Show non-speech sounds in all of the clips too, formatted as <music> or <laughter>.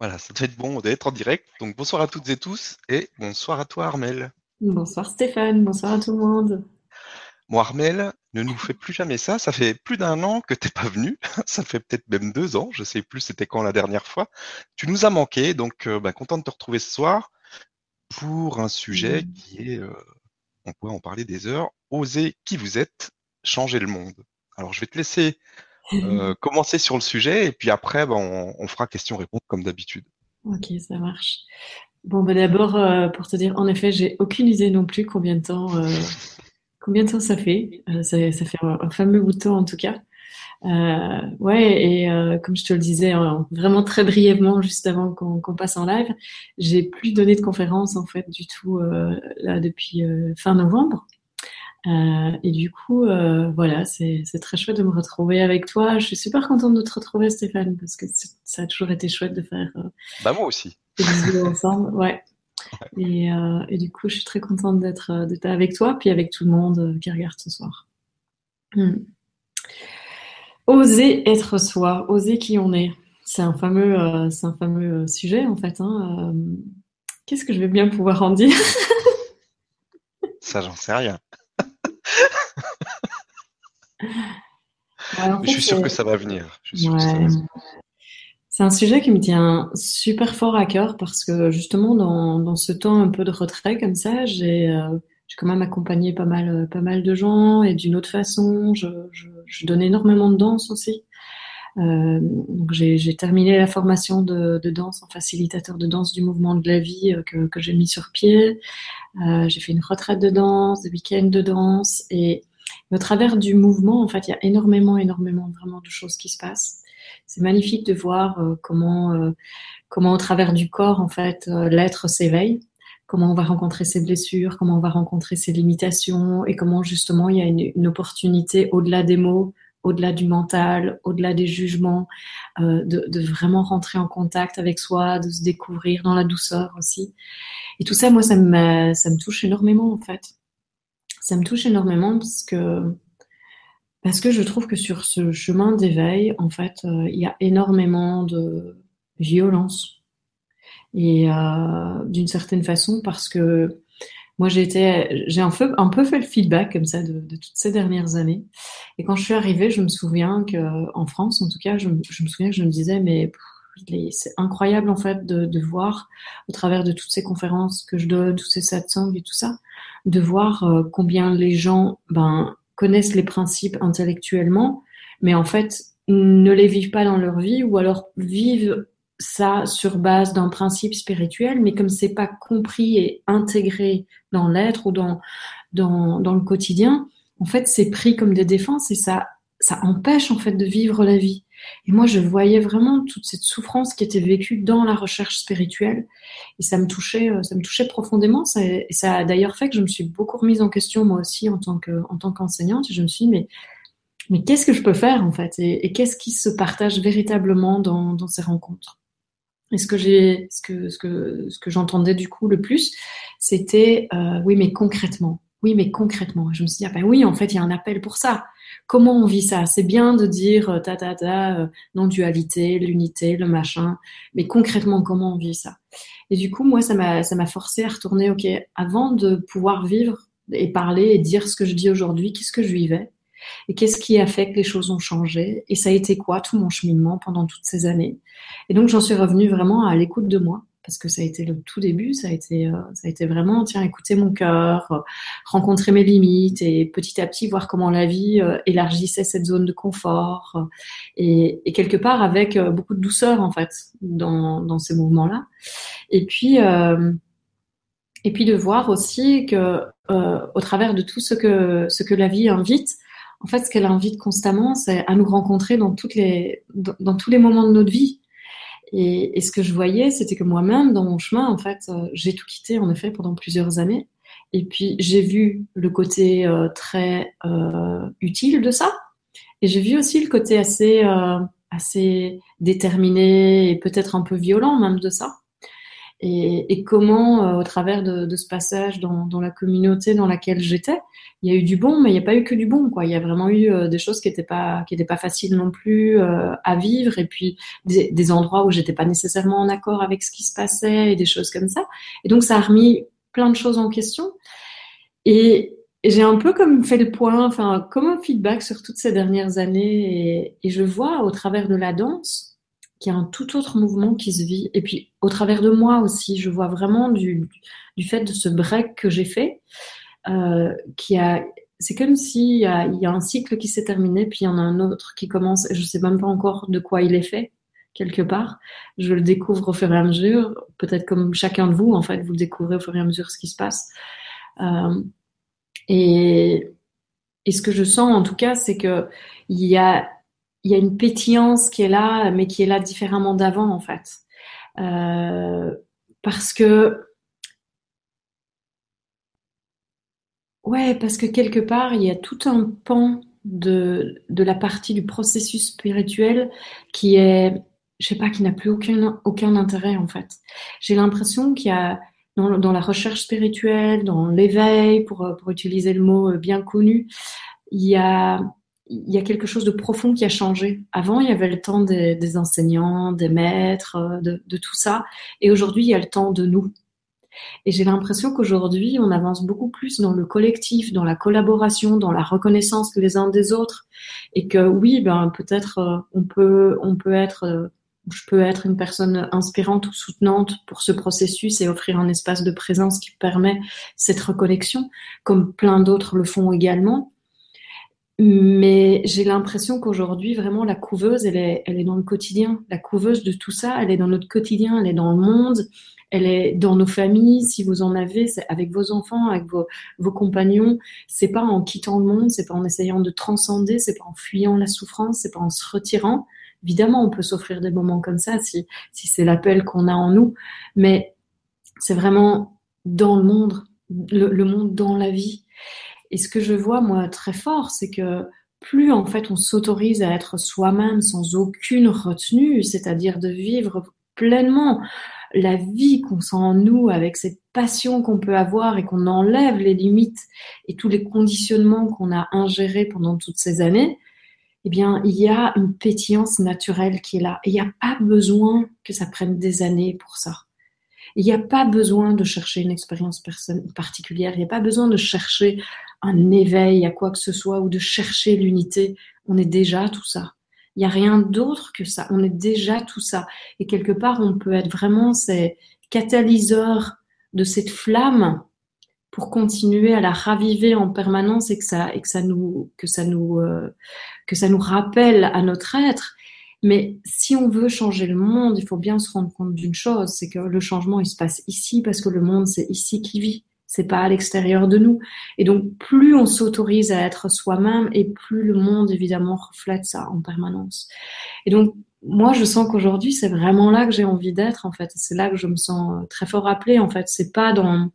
Voilà, ça devait être bon d'être en direct. Donc bonsoir à toutes et tous et bonsoir à toi Armel. Bonsoir Stéphane, bonsoir à tout le monde. Bon Armel, ne nous fais plus jamais ça. Ça fait plus d'un an que t'es pas venu. <laughs> Ça fait peut-être même deux ans. Je sais plus c'était quand la dernière fois. Tu nous as manqué, donc euh, bah, content de te retrouver ce soir pour un sujet Mm. qui est, euh, on pourrait en parler des heures, oser qui vous êtes, changer le monde. Alors je vais te laisser euh, commencer sur le sujet et puis après bah, on, fera question-réponse comme d'habitude. Ok, ça marche. Bon, bah d'abord, euh, pour te dire, en effet, j'ai aucune idée non plus combien de temps, euh, combien de temps ça fait. Ça, fait un, fameux bout de temps en tout cas. Ouais, et comme je te le disais hein, vraiment très brièvement juste avant qu'on qu'on passe en live, j'ai plus donné de conférence en fait du tout là depuis fin novembre. Euh, et du coup, euh, voilà, c'est très chouette de me retrouver avec toi. Je suis super contente de te retrouver, Stéphane, parce que ça a toujours été chouette de faire euh, Bah moi aussi. des vidéos <laughs> ensemble. Ouais. Et, euh, et du coup, je suis très contente d'être avec toi, puis avec tout le monde qui regarde ce soir. Hmm. Oser être soi, oser qui on est. C'est un fameux, c'est un fameux sujet en fait. hein. Qu'est-ce que je vais bien pouvoir en dire? Ça j'en sais rien. En fait, je suis sûr que ça va venir. Ouais. C'est un sujet qui me tient super fort à cœur parce que justement dans, dans ce temps un peu de retrait comme ça, j'ai euh, j'ai quand même accompagné pas mal euh, pas mal de gens et d'une autre façon. Je, je, je donne énormément de danse aussi. Euh, j'ai j'ai terminé la formation de, de danse en facilitateur de danse du mouvement de la vie euh, que, que j'ai mis sur pied. Euh, j'ai fait une retraite de danse, des week-ends de danse et au travers du mouvement, en fait, il y a énormément, énormément vraiment de choses qui se passent. C'est magnifique de voir euh, comment, euh, comment au travers du corps, en fait, euh, l'être s'éveille, comment on va rencontrer ses blessures, comment on va rencontrer ses limitations et comment justement il y a une, opportunité au-delà des mots, au-delà du mental, au-delà des jugements, de, de vraiment rentrer en contact avec soi, de se découvrir dans la douceur aussi. Et tout ça, moi, ça me, ça me touche énormément, en fait. Ça me touche énormément parce que parce que je trouve que sur ce chemin d'éveil, en fait, euh, il y a énormément de violence. Et euh, d'une certaine façon, parce que moi, j'ai un peu, un peu fait le feedback comme ça de, toutes ces dernières années. Et quand je suis arrivée, je me souviens que, en France, en tout cas, je, me- souviens que je me disais, mais c'est incroyable en fait de, voir, au travers de toutes ces conférences que je donne, tous ces satsangs et tout ça, de voir euh, combien les gens, ben, connaissent les principes intellectuellement, mais en fait ne les vivent pas dans leur vie, ou alors vivent ça sur base d'un principe spirituel, mais comme c'est pas compris et intégré dans l'être ou dans le quotidien, en fait, c'est pris comme des défenses et ça, ça empêche en fait de vivre la vie. Et moi, je voyais vraiment toute cette souffrance qui était vécue dans la recherche spirituelle et ça me touchait, euh, ça me touchait profondément. Ça, et ça a d'ailleurs fait que je me suis beaucoup remise en question moi aussi en tant que, en tant qu'enseignante. Je me suis dit, mais, mais qu'est-ce que je peux faire en fait? Et, qu'est-ce qui se partage véritablement dans, ces rencontres? Et ce que j'ai, ce que j'entendais du coup le plus, c'était euh, oui, mais concrètement, oui, mais concrètement. Je me suis dit ah ben oui, en fait, il y a un appel pour ça. Comment on vit ça? C'est bien de dire euh, ta ta ta, euh, non-dualité, l'unité, le machin, mais concrètement, comment on vit ça? Et du coup, moi, ça m'a, forcé à retourner. Ok, avant de pouvoir vivre et parler et dire ce que je dis aujourd'hui, qu'est-ce que je vivais et qu'est-ce qui a fait que les choses ont changé Et ça a été quoi tout mon cheminement pendant toutes ces années? Et donc j'en suis revenue vraiment à l'écoute de moi parce que ça a été le tout début, ça a été, euh, ça a été vraiment tiens écouter mon cœur, euh, rencontrer mes limites et petit à petit voir comment la vie euh, élargissait cette zone de confort et, quelque part avec beaucoup de douceur en fait dans, ces mouvements-là. Et puis et puis de voir aussi que au travers de tout ce que ce que la vie invite, en fait, ce qu'elle invite constamment, c'est à nous rencontrer dans toutes les dans tous les moments de notre vie. Et, ce que je voyais, c'était que moi-même, dans mon chemin, en fait, euh, j'ai tout quitté en effet pendant plusieurs années. Et puis j'ai vu le côté euh, très euh, utile de ça, et j'ai vu aussi le côté assez assez déterminé et peut-être un peu violent même de ça. Et, comment, euh, au travers de, ce passage dans, la communauté dans laquelle j'étais, il y a eu du bon, mais il n'y a pas eu que du bon. Quoi. Il y a vraiment eu euh, des choses qui n'étaient pas, pas faciles non plus euh, à vivre, et puis des, endroits où j'étais pas nécessairement en accord avec ce qui se passait, et des choses comme ça. Et donc ça a remis plein de choses en question. Et, j'ai un peu comme fait le point, enfin comme un feedback sur toutes ces dernières années, et je vois au travers de la danse y a un tout autre mouvement qui se vit. Et puis, au travers de moi aussi, je vois vraiment du, du fait de ce break que j'ai fait, euh, qui a, c'est comme s'il y a, y a un cycle qui s'est terminé, puis il y en a un autre qui commence. Je sais même pas encore de quoi il est fait, quelque part. Je le découvre au fur et à mesure, peut-être comme chacun de vous, en fait, vous découvrez au fur et à mesure ce qui se passe. Euh, et, et ce que je sens, en tout cas, c'est que il y a il y a une pétillance qui est là, mais qui est là différemment d'avant, en fait. Euh, parce que, ouais, parce que quelque part, il y a tout un pan de, de la partie du processus spirituel qui est, je sais pas, qui n'a plus aucun, aucun intérêt, en fait. J'ai l'impression qu'il y a, dans, dans, la recherche spirituelle, dans l'éveil, pour, pour utiliser le mot bien connu, il y a, il y a quelque chose de profond qui a changé. Avant, il y avait le temps des, enseignants, des maîtres, euh, de, de, tout ça. Et aujourd'hui, il y a le temps de nous. Et j'ai l'impression qu'aujourd'hui, on avance beaucoup plus dans le collectif, dans la collaboration, dans la reconnaissance les uns des autres. Et que oui, ben, peut-être euh, on peut, on peut être, euh, je peux être une personne inspirante ou soutenante pour ce processus et offrir un espace de présence qui permet cette reconnexion, comme plein d'autres le font également. Mais j'ai l'impression qu'aujourd'hui, vraiment, la couveuse, elle est, elle est dans le quotidien. La couveuse de tout ça, elle est dans notre quotidien, elle est dans le monde, elle est dans nos familles. Si vous en avez, avec vos enfants, avec vos, vos compagnons. C'est pas en quittant le monde, c'est pas en essayant de transcender, c'est pas en fuyant la souffrance, c'est pas en se retirant. Évidemment, on peut s'offrir des moments comme ça si, si c'est l'appel qu'on a en nous, mais c'est vraiment dans le monde, le, le monde dans la vie. Et ce que je vois, moi, très fort, c'est que plus en fait on s'autorise à être soi-même sans aucune retenue, c'est-à-dire de vivre pleinement la vie qu'on sent en nous avec cette passion qu'on peut avoir et qu'on enlève les limites et tous les conditionnements qu'on a ingérés pendant toutes ces années, eh bien, il y a une pétillance naturelle qui est là. Et il n'y a pas besoin que ça prenne des années pour ça. Il n'y a pas besoin de chercher une expérience particulière, il n'y a pas besoin de chercher un éveil à quoi que ce soit ou de chercher l'unité. On est déjà tout ça. Il n'y a rien d'autre que ça. On est déjà tout ça. Et quelque part, on peut être vraiment ces catalyseurs de cette flamme pour continuer à la raviver en permanence et que ça et que ça nous que ça nous euh, que ça nous rappelle à notre être mais si on veut changer le monde, il faut bien se rendre compte d'une chose, c'est que le changement, il se passe ici parce que le monde, c'est ici qui vit. C'est pas à l'extérieur de nous. Et donc, plus on s'autorise à être soi-même et plus le monde, évidemment, reflète ça en permanence. Et donc, moi, je sens qu'aujourd'hui, c'est vraiment là que j'ai envie d'être, en fait. C'est là que je me sens très fort appelée, en fait. C'est pas dans,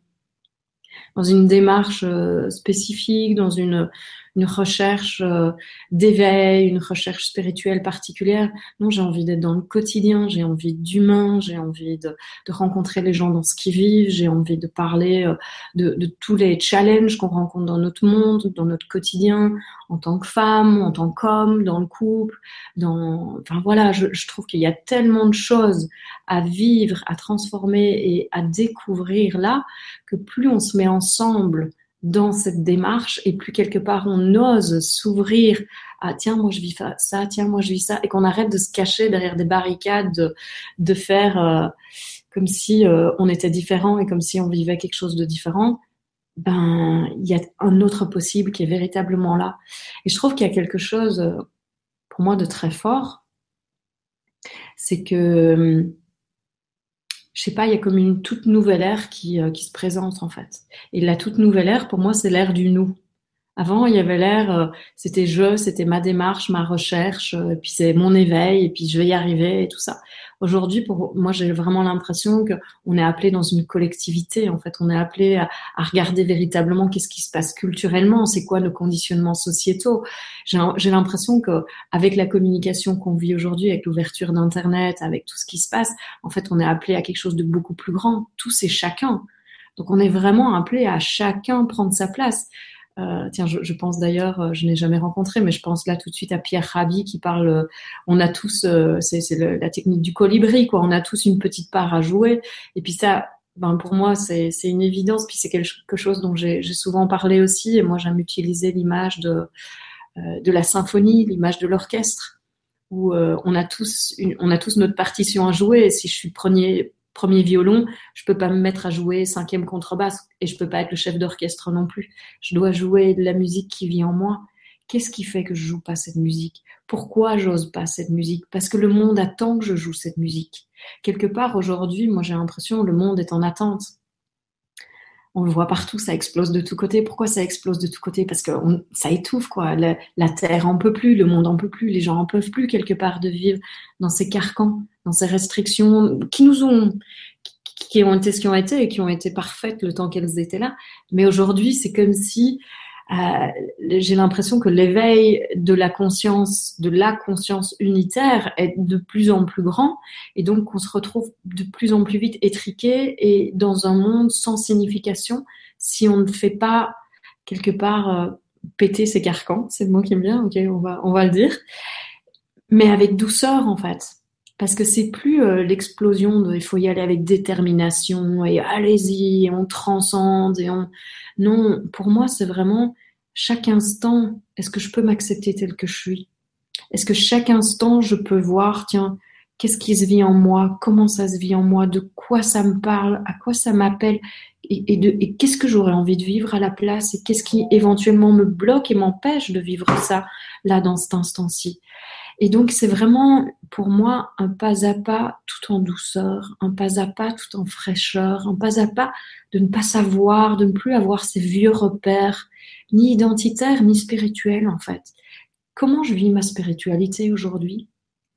dans une démarche euh, spécifique, dans une, une recherche euh, d'éveil, une recherche spirituelle particulière. Non, j'ai envie d'être dans le quotidien, j'ai envie d'humain, j'ai envie de, de, rencontrer les gens dans ce qu'ils vivent, j'ai envie de parler euh, de, de, tous les challenges qu'on rencontre dans notre monde, dans notre quotidien, en tant que femme, en tant qu'homme, dans le couple, dans, enfin voilà, je, je trouve qu'il y a tellement de choses à vivre, à transformer et à découvrir là que plus on se met ensemble dans cette démarche et plus quelque part on ose s'ouvrir à tiens moi je vis ça tiens moi je vis ça et qu'on arrête de se cacher derrière des barricades de, faire euh, comme si euh, on était différent et comme si on vivait quelque chose de différent ben il y a un autre possible qui est véritablement là. Et je trouve qu'il y a quelque chose euh, pour moi de très fort. C'est que je sais pas, il y a comme une toute nouvelle ère qui, euh, qui se présente en fait. Et la toute nouvelle ère, pour moi, c'est l'ère du nous. Avant, il y avait l'air, euh, c'était je, c'était ma démarche, ma recherche, euh, et puis c'est mon éveil, et puis je vais y arriver et tout ça. Aujourd'hui, pour moi, j'ai vraiment l'impression que on est appelé dans une collectivité. En fait, on est appelé à, à regarder véritablement qu'est-ce qui se passe culturellement, c'est quoi nos conditionnements sociétaux. J'ai l'impression que avec la communication qu'on vit aujourd'hui, avec l'ouverture d'Internet, avec tout ce qui se passe, en fait, on est appelé à quelque chose de beaucoup plus grand. Tous et chacun. Donc, on est vraiment appelé à chacun prendre sa place. Euh, tiens, je, je pense d'ailleurs, euh, je n'ai jamais rencontré, mais je pense là tout de suite à Pierre Rabhi qui parle. Euh, on a tous, c'est la technique du colibri, quoi. On a tous une petite part à jouer. Et puis ça, ben pour moi, c'est une évidence. Puis c'est quelque chose dont j'ai souvent parlé aussi. Et moi, j'aime utiliser l'image de de la symphonie, l'image de l'orchestre, où on a tous, une, on a tous notre partition à jouer. Et si je suis premier premier violon, je peux pas me mettre à jouer cinquième contrebasse et je peux pas être le chef d'orchestre non plus. Je dois jouer de la musique qui vit en moi. Qu'est-ce qui fait que je joue pas cette musique? Pourquoi j'ose pas cette musique? Parce que le monde attend que je joue cette musique. Quelque part aujourd'hui, moi j'ai l'impression le monde est en attente. On le voit partout, ça explose de tous côtés. Pourquoi ça explose de tous côtés? Parce que ça étouffe, quoi. La, terre en peut plus, le monde en peut plus, les gens en peuvent plus quelque part de vivre dans ces carcans dans ces restrictions qui nous ont, qui ont été ce qui ont été et qui ont été parfaites le temps qu'elles étaient là. Mais aujourd'hui, c'est comme si j'ai l'impression que l'éveil de la conscience, de la conscience unitaire est de plus en plus grand et donc on se retrouve de plus en plus vite étriqué et dans un monde sans signification si on ne fait pas quelque part euh, péter ses carcans, c'est le mot qui me vient, ok, on va, on va le dire, mais avec douceur en fait parce que c'est plus euh, l'explosion de il faut y aller avec détermination et allez-y on transcende et on non pour moi c'est vraiment chaque instant est-ce que je peux m'accepter tel que je suis? Est-ce que chaque instant je peux voir tiens qu'est-ce qui se vit en moi? Comment ça se vit en moi? De quoi ça me parle? À quoi ça m'appelle? Et qu'est-ce que j'aurais envie de vivre à la place? Et qu'est-ce qui éventuellement me bloque et m'empêche de vivre ça là dans cet instant-ci? Et donc, c'est vraiment pour moi un pas à pas tout en douceur, un pas à pas tout en fraîcheur, un pas à pas de ne pas savoir, de ne plus avoir ces vieux repères, ni identitaires, ni spirituels en fait. Comment je vis ma spiritualité aujourd'hui?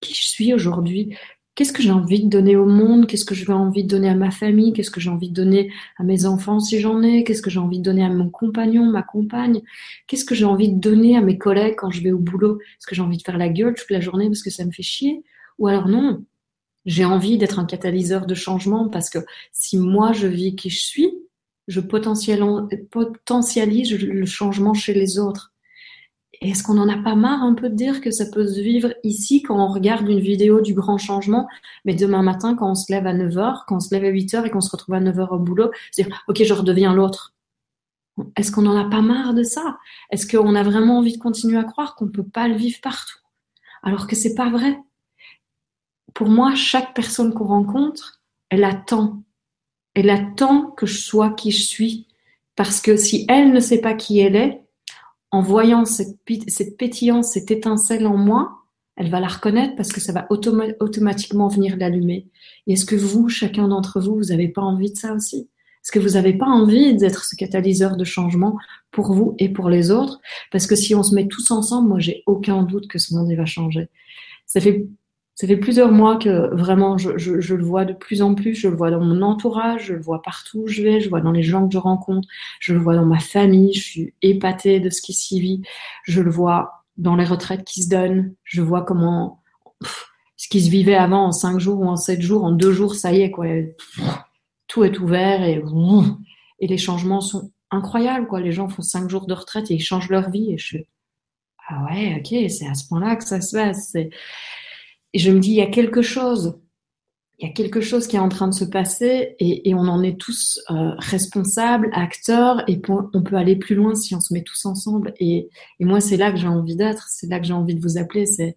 Qui je suis aujourd'hui? Qu'est-ce que j'ai envie de donner au monde, qu'est-ce que j'ai envie de donner à ma famille, qu'est-ce que j'ai envie de donner à mes enfants si j'en ai, qu'est-ce que j'ai envie de donner à mon compagnon, ma compagne, qu'est-ce que j'ai envie de donner à mes collègues quand je vais au boulot, est-ce que j'ai envie de faire la gueule toute la journée parce que ça me fait chier, ou alors non, j'ai envie d'être un catalyseur de changement parce que si moi je vis qui je suis, je potentialise le changement chez les autres est-ce qu'on n'en a pas marre un peu de dire que ça peut se vivre ici quand on regarde une vidéo du grand changement, mais demain matin quand on se lève à 9h, quand on se lève à 8h et qu'on se retrouve à 9h au boulot, c'est dire ok je redeviens l'autre. Est-ce qu'on n'en a pas marre de ça? Est-ce qu'on a vraiment envie de continuer à croire qu'on ne peut pas le vivre partout? Alors que c'est pas vrai. Pour moi, chaque personne qu'on rencontre, elle attend. Elle attend que je sois qui je suis. Parce que si elle ne sait pas qui elle est, en voyant cette, pétillance, cette étincelle en moi, elle va la reconnaître parce que ça va automatiquement venir l'allumer. Et est-ce que vous, chacun d'entre vous, vous n'avez pas envie de ça aussi? Est-ce que vous n'avez pas envie d'être ce catalyseur de changement pour vous et pour les autres? Parce que si on se met tous ensemble, moi, j'ai aucun doute que ce monde va changer. Ça fait ça fait plusieurs mois que vraiment je, le vois de plus en plus, je le vois dans mon entourage, je le vois partout où je vais, je le vois dans les gens que je rencontre, je le vois dans ma famille, je suis épatée de ce qui s'y vit, je le vois dans les retraites qui se donnent, je vois comment ce qui se vivait avant en cinq jours ou en sept jours, en deux jours, ça y est quoi, tout est ouvert et et les changements sont incroyables quoi. Les gens font cinq jours de retraite et ils changent leur vie et je suis ah ouais ok c'est à ce point-là que ça se passe. Et je me dis, il y a quelque chose, il y a quelque chose qui est en train de se passer et, et on en est tous euh, responsables, acteurs, et on peut aller plus loin si on se met tous ensemble. Et, et moi, c'est là que j'ai envie d'être, c'est là que j'ai envie de vous appeler, c'est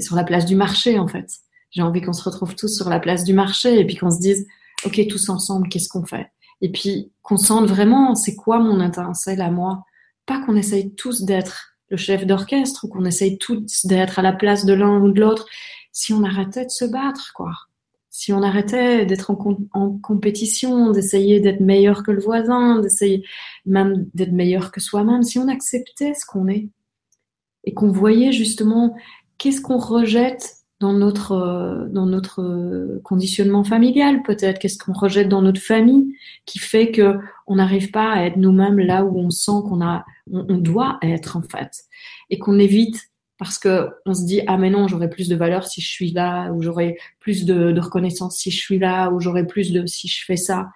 sur la place du marché en fait. J'ai envie qu'on se retrouve tous sur la place du marché et puis qu'on se dise, ok, tous ensemble, qu'est-ce qu'on fait? Et puis qu'on sente vraiment, c'est quoi mon étincelle à moi Pas qu'on essaye tous d'être le chef d'orchestre ou qu'on essaye tous d'être à la place de l'un ou de l'autre, si on arrêtait de se battre, quoi. si on arrêtait d'être en, compétition, d'essayer d'être meilleur que le voisin, d'essayer même d'être meilleur que soi-même, si on acceptait ce qu'on est et qu'on voyait justement qu'est-ce qu'on rejette dans notre dans notre conditionnement familial peut-être? Qu'est-ce qu'on rejette dans notre famille qui fait que on n'arrive pas à être nous-mêmes là où on sent qu'on a on doit être en fait? Et qu'on évite parce que on se dit ah mais non j'aurai plus de valeur si je suis là ou j'aurai plus de, reconnaissance si je suis là ou j'aurai plus de si je fais ça.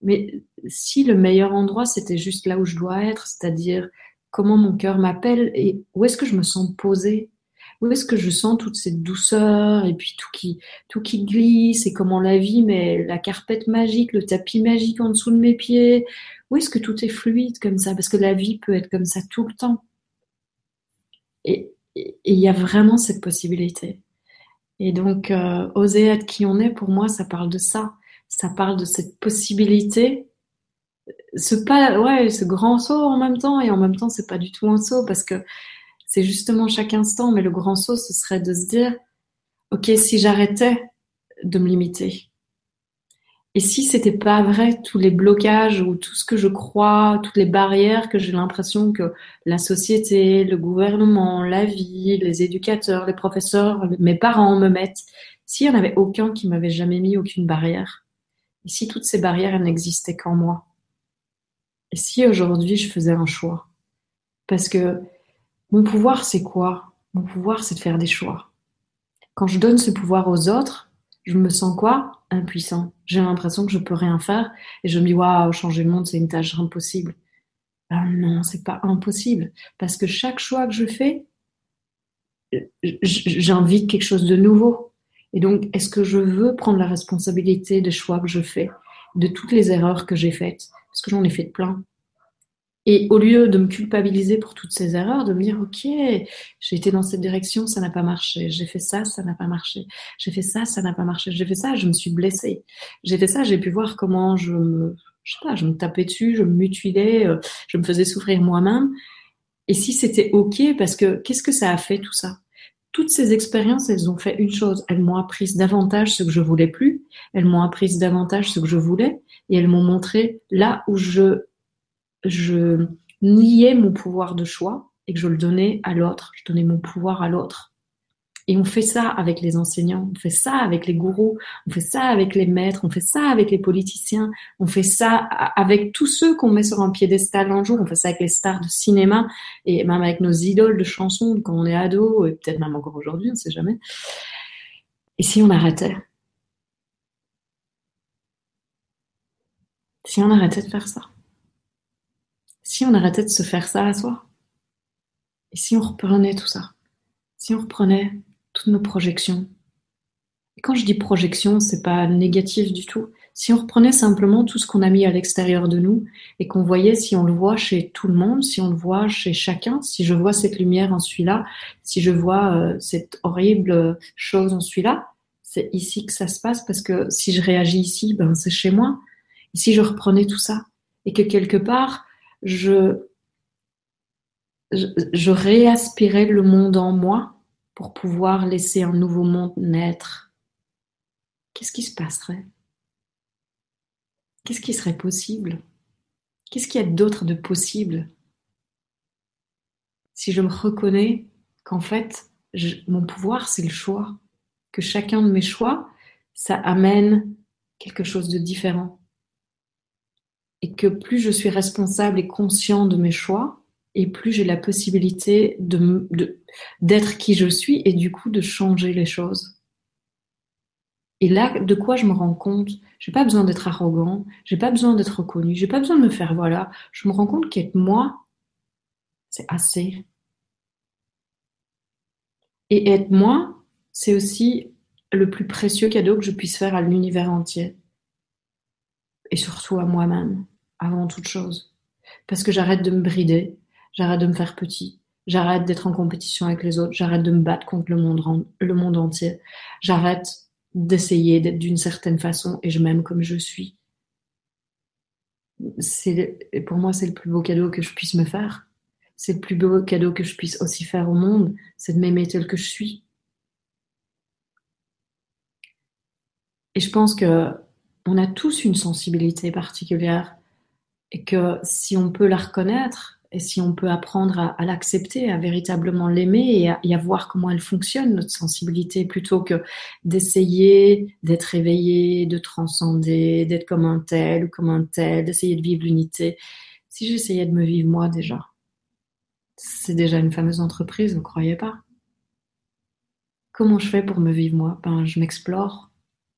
Mais si le meilleur endroit c'était juste là où je dois être c'est-à-dire comment mon cœur m'appelle et où est-ce que je me sens posée où est-ce que je sens toute cette douceur et puis tout qui tout qui glisse et comment la vie met la carpette magique le tapis magique en dessous de mes pieds? Où est-ce que tout est fluide comme ça? Parce que la vie peut être comme ça tout le temps et il y a vraiment cette possibilité. Et donc, euh, oser être qui on est, pour moi, ça parle de ça. Ça parle de cette possibilité. Ce pas, ouais, ce grand saut en même temps, et en même temps, c'est pas du tout un saut parce que justement chaque instant. Mais le grand saut, ce serait de se dire, ok, si j'arrêtais de me limiter, et si c'était pas vrai, tous les blocages ou tout ce que je crois, toutes les barrières que j'ai l'impression que la société, le gouvernement, la vie, les éducateurs, les professeurs, mes parents me mettent, s'il y en avait aucun qui m'avait jamais mis aucune barrière, et si toutes ces barrières n'existaient qu'en moi, et si aujourd'hui je faisais un choix, parce que mon pouvoir c'est quoi? Mon pouvoir c'est de faire des choix. Quand je donne ce pouvoir aux autres, je me sens quoi? Impuissant. J'ai l'impression que je peux rien faire et je me dis waouh, changer le monde c'est une tâche impossible. Ben non, c'est pas impossible parce que chaque choix que je fais, j'invite quelque chose de nouveau. Et donc, est-ce que je veux prendre la responsabilité des choix que je fais, de toutes les erreurs que j'ai faites? Parce que j'en ai fait plein. Et au lieu de me culpabiliser pour toutes ces erreurs, de me dire, OK, j'ai été dans cette direction, ça n'a pas marché. J'ai fait ça, ça n'a pas marché. J'ai fait ça, ça n'a pas marché. J'ai fait ça, je me suis blessée. J'ai fait ça, j'ai pu voir comment je me, je sais pas, je me tapais dessus, je me mutilais, euh, je me faisais souffrir moi-même. Et si c'était OK, parce que qu'est-ce que ça a fait tout ça? Toutes ces expériences, elles ont fait une chose. Elles m'ont appris davantage ce que je voulais plus. Elles m'ont appris davantage ce que je voulais. Et elles m'ont montré là où je je niais mon pouvoir de choix et que je le donnais à l'autre. Je donnais mon pouvoir à l'autre. Et on fait ça avec les enseignants, on fait ça avec les gourous, on fait ça avec les maîtres, on fait ça avec les politiciens, on fait ça avec tous ceux qu'on met sur un piédestal un jour, on fait ça avec les stars de cinéma et même avec nos idoles de chansons quand on est ado et peut-être même encore aujourd'hui, on ne sait jamais. Et si on arrêtait? Si on arrêtait de faire ça? Si on arrêtait de se faire ça à soi Et si on reprenait tout ça Si on reprenait toutes nos projections Et quand je dis projection, c'est pas négatif du tout. Si on reprenait simplement tout ce qu'on a mis à l'extérieur de nous et qu'on voyait si on le voit chez tout le monde, si on le voit chez chacun, si je vois cette lumière en celui-là, si je vois euh, cette horrible chose en celui-là, c'est ici que ça se passe parce que si je réagis ici, ben c'est chez moi. Et si je reprenais tout ça et que quelque part je, réaspirais le monde en moi pour pouvoir laisser un nouveau monde naître, qu'est-ce qui se passerait? Qu'est-ce qui serait possible? Qu'est-ce qu'il y a d'autre de possible? Si je me reconnais qu'en fait, mon pouvoir, c'est le choix, que chacun de mes choix, ça amène quelque chose de différent et que plus je suis responsable et conscient de mes choix, et plus j'ai la possibilité de, d'être qui je suis et du coup de changer les choses. Et là, de quoi je me rends compte? J'ai pas besoin d'être arrogant, j'ai pas besoin d'être reconnu, j'ai pas besoin de me faire voilà. Je me rends compte qu'être moi, c'est assez. Et être moi, c'est aussi le plus précieux cadeau que je puisse faire à l'univers entier. Et surtout à moi-même avant toute chose. Parce que j'arrête de me brider, j'arrête de me faire petit, j'arrête d'être en compétition avec les autres, j'arrête de me battre contre le monde, le monde entier, j'arrête d'essayer d'être d'une certaine façon et je m'aime comme je suis. C'est, pour moi, c'est le plus beau cadeau que je puisse me faire. C'est le plus beau cadeau que je puisse aussi faire au monde, c'est de m'aimer tel que je suis. Et je pense que on a tous une sensibilité particulière et que si on peut la reconnaître et si on peut apprendre à, l'accepter, à véritablement l'aimer et à, voir comment elle fonctionne, notre sensibilité, plutôt que d'essayer d'être éveillé, de transcender, d'être comme un tel ou comme un tel, d'essayer de vivre l'unité. Si j'essayais de me vivre moi déjà, c'est déjà une fameuse entreprise, vous croyez pas? Comment je fais pour me vivre moi? Ben, je m'explore,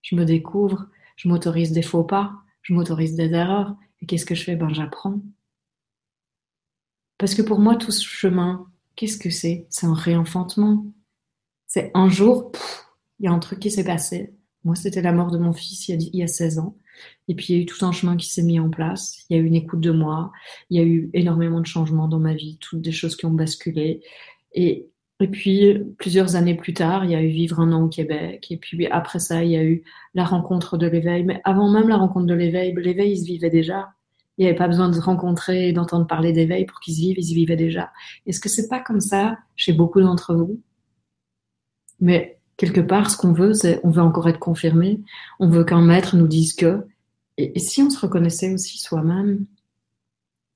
je me découvre, je m'autorise des faux pas, je m'autorise des erreurs. Et qu'est-ce que je fais? Ben, j'apprends. Parce que pour moi, tout ce chemin, qu'est-ce que c'est? C'est un réenfantement. C'est un jour, il y a un truc qui s'est passé. Moi, c'était la mort de mon fils il y, a, 16 ans. Et puis, il y a eu tout un chemin qui s'est mis en place. Il y a eu une écoute de moi. Il y a eu énormément de changements dans ma vie, toutes des choses qui ont basculé. Et et puis, plusieurs années plus tard, il y a eu vivre un an au Québec. Et puis, après ça, il y a eu la rencontre de l'éveil. Mais avant même la rencontre de l'éveil, l'éveil, il se vivait déjà. Il n'y avait pas besoin de se rencontrer et d'entendre parler d'éveil pour qu'ils se vivent, ils se vivaient déjà. Est-ce que c'est pas comme ça chez beaucoup d'entre vous? Mais quelque part, ce qu'on veut, c'est, on veut encore être confirmé. On veut qu'un maître nous dise que. Et, et si on se reconnaissait aussi soi-même?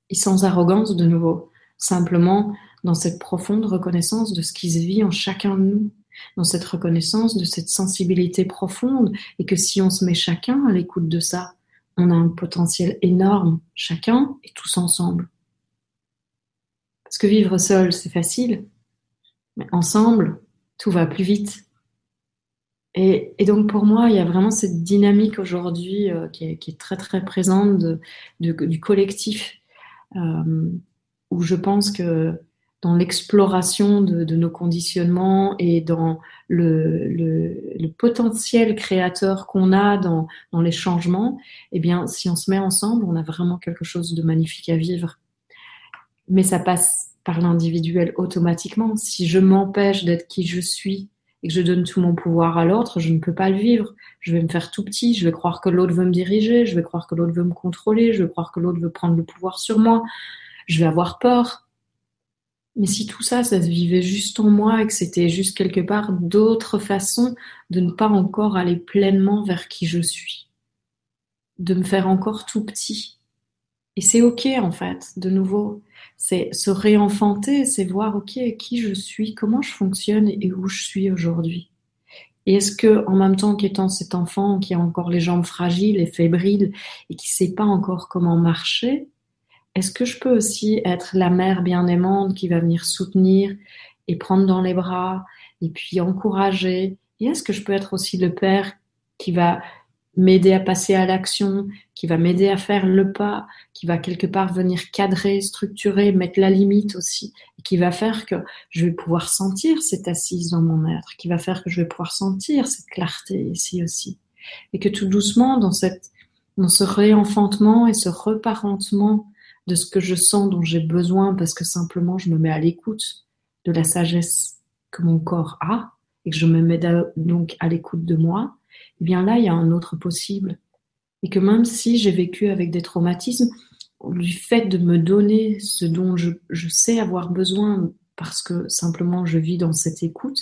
Et sans arrogance de nouveau. Simplement, dans cette profonde reconnaissance de ce qui se vit en chacun de nous, dans cette reconnaissance de cette sensibilité profonde, et que si on se met chacun à l'écoute de ça, on a un potentiel énorme, chacun et tous ensemble. Parce que vivre seul, c'est facile, mais ensemble, tout va plus vite. Et, donc pour moi, il y a vraiment cette dynamique aujourd'hui euh, qui, est très très présente du collectif, euh, où je pense que dans l'exploration de, nos conditionnements et dans le, potentiel créateur qu'on a dans, les changements, eh bien, si on se met ensemble, on a vraiment quelque chose de magnifique à vivre. Mais ça passe par l'individuel automatiquement. Si je m'empêche d'être qui je suis et que je donne tout mon pouvoir à l'autre, je ne peux pas le vivre. Je vais me faire tout petit, je vais croire que l'autre veut me diriger, je vais croire que l'autre veut me contrôler, je vais croire que l'autre veut prendre le pouvoir sur moi. Je vais avoir peur mais si tout ça, ça se vivait juste en moi et que c'était juste quelque part d'autres façons de ne pas encore aller pleinement vers qui je suis, de me faire encore tout petit. Et c'est ok en fait, de nouveau, c'est se réenfanter, c'est voir ok qui je suis, comment je fonctionne et où je suis aujourd'hui. Et est-ce que, en même temps qu'étant cet enfant qui a encore les jambes fragiles et fébriles et qui sait pas encore comment marcher, est-ce que je peux aussi être la mère bien aimante qui va venir soutenir et prendre dans les bras et puis encourager? Et est-ce que je peux être aussi le père qui va m'aider à passer à l'action, qui va m'aider à faire le pas, qui va quelque part venir cadrer, structurer, mettre la limite aussi, et qui va faire que je vais pouvoir sentir cette assise dans mon être, qui va faire que je vais pouvoir sentir cette clarté ici aussi? Et que tout doucement, dans cette, dans ce réenfantement et ce reparentement de ce que je sens dont j'ai besoin parce que simplement je me mets à l'écoute de la sagesse que mon corps a et que je me mets donc à l'écoute de moi, eh bien là, il y a un autre possible. Et que même si j'ai vécu avec des traumatismes, du fait de me donner ce dont je, sais avoir besoin parce que simplement je vis dans cette écoute,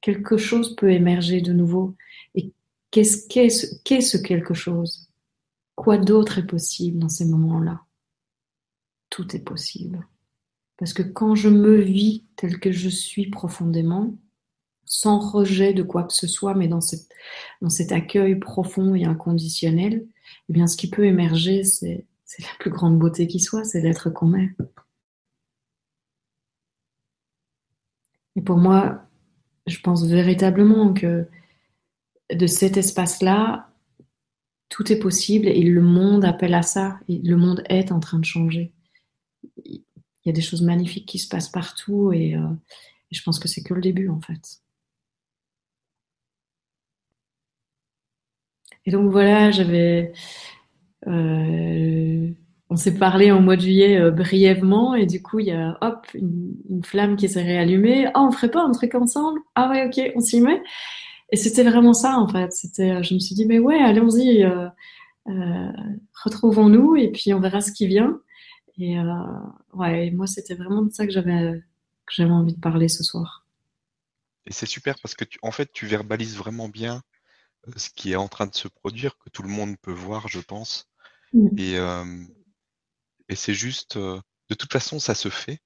quelque chose peut émerger de nouveau. Et qu'est-ce qu'est ce quelque chose? Quoi d'autre est possible dans ces moments-là? Tout est possible. Parce que quand je me vis tel que je suis profondément, sans rejet de quoi que ce soit, mais dans, cet accueil profond et inconditionnel, eh bien, ce qui peut émerger, c'est, la plus grande beauté qui soit, c'est l'être qu'on est. Et pour moi, je pense véritablement que de cet espace-là, tout est possible et le monde appelle à ça. Le monde est en train de changer il y a des choses magnifiques qui se passent partout et, euh, je pense que c'est que le début en fait. Et donc voilà, j'avais. Euh, on s'est parlé en mois de juillet euh, brièvement et du coup il y a hop une, flamme qui s'est réallumée. Ah on ferait pas un truc ensemble? Ah ouais ok on s'y met. Et c'était vraiment ça en fait. C'était, je me suis dit mais ouais allons-y, retrouvons-nous et puis on verra ce qui vient. Et euh, ouais, moi, c'était vraiment de ça que j'avais j'avais envie de parler ce soir. Et c'est super parce que, tu, en fait, tu verbalises vraiment bien ce qui est en train de se produire, que tout le monde peut voir, je pense. Mm. Et, euh, et c'est juste, euh, de toute façon, ça se fait.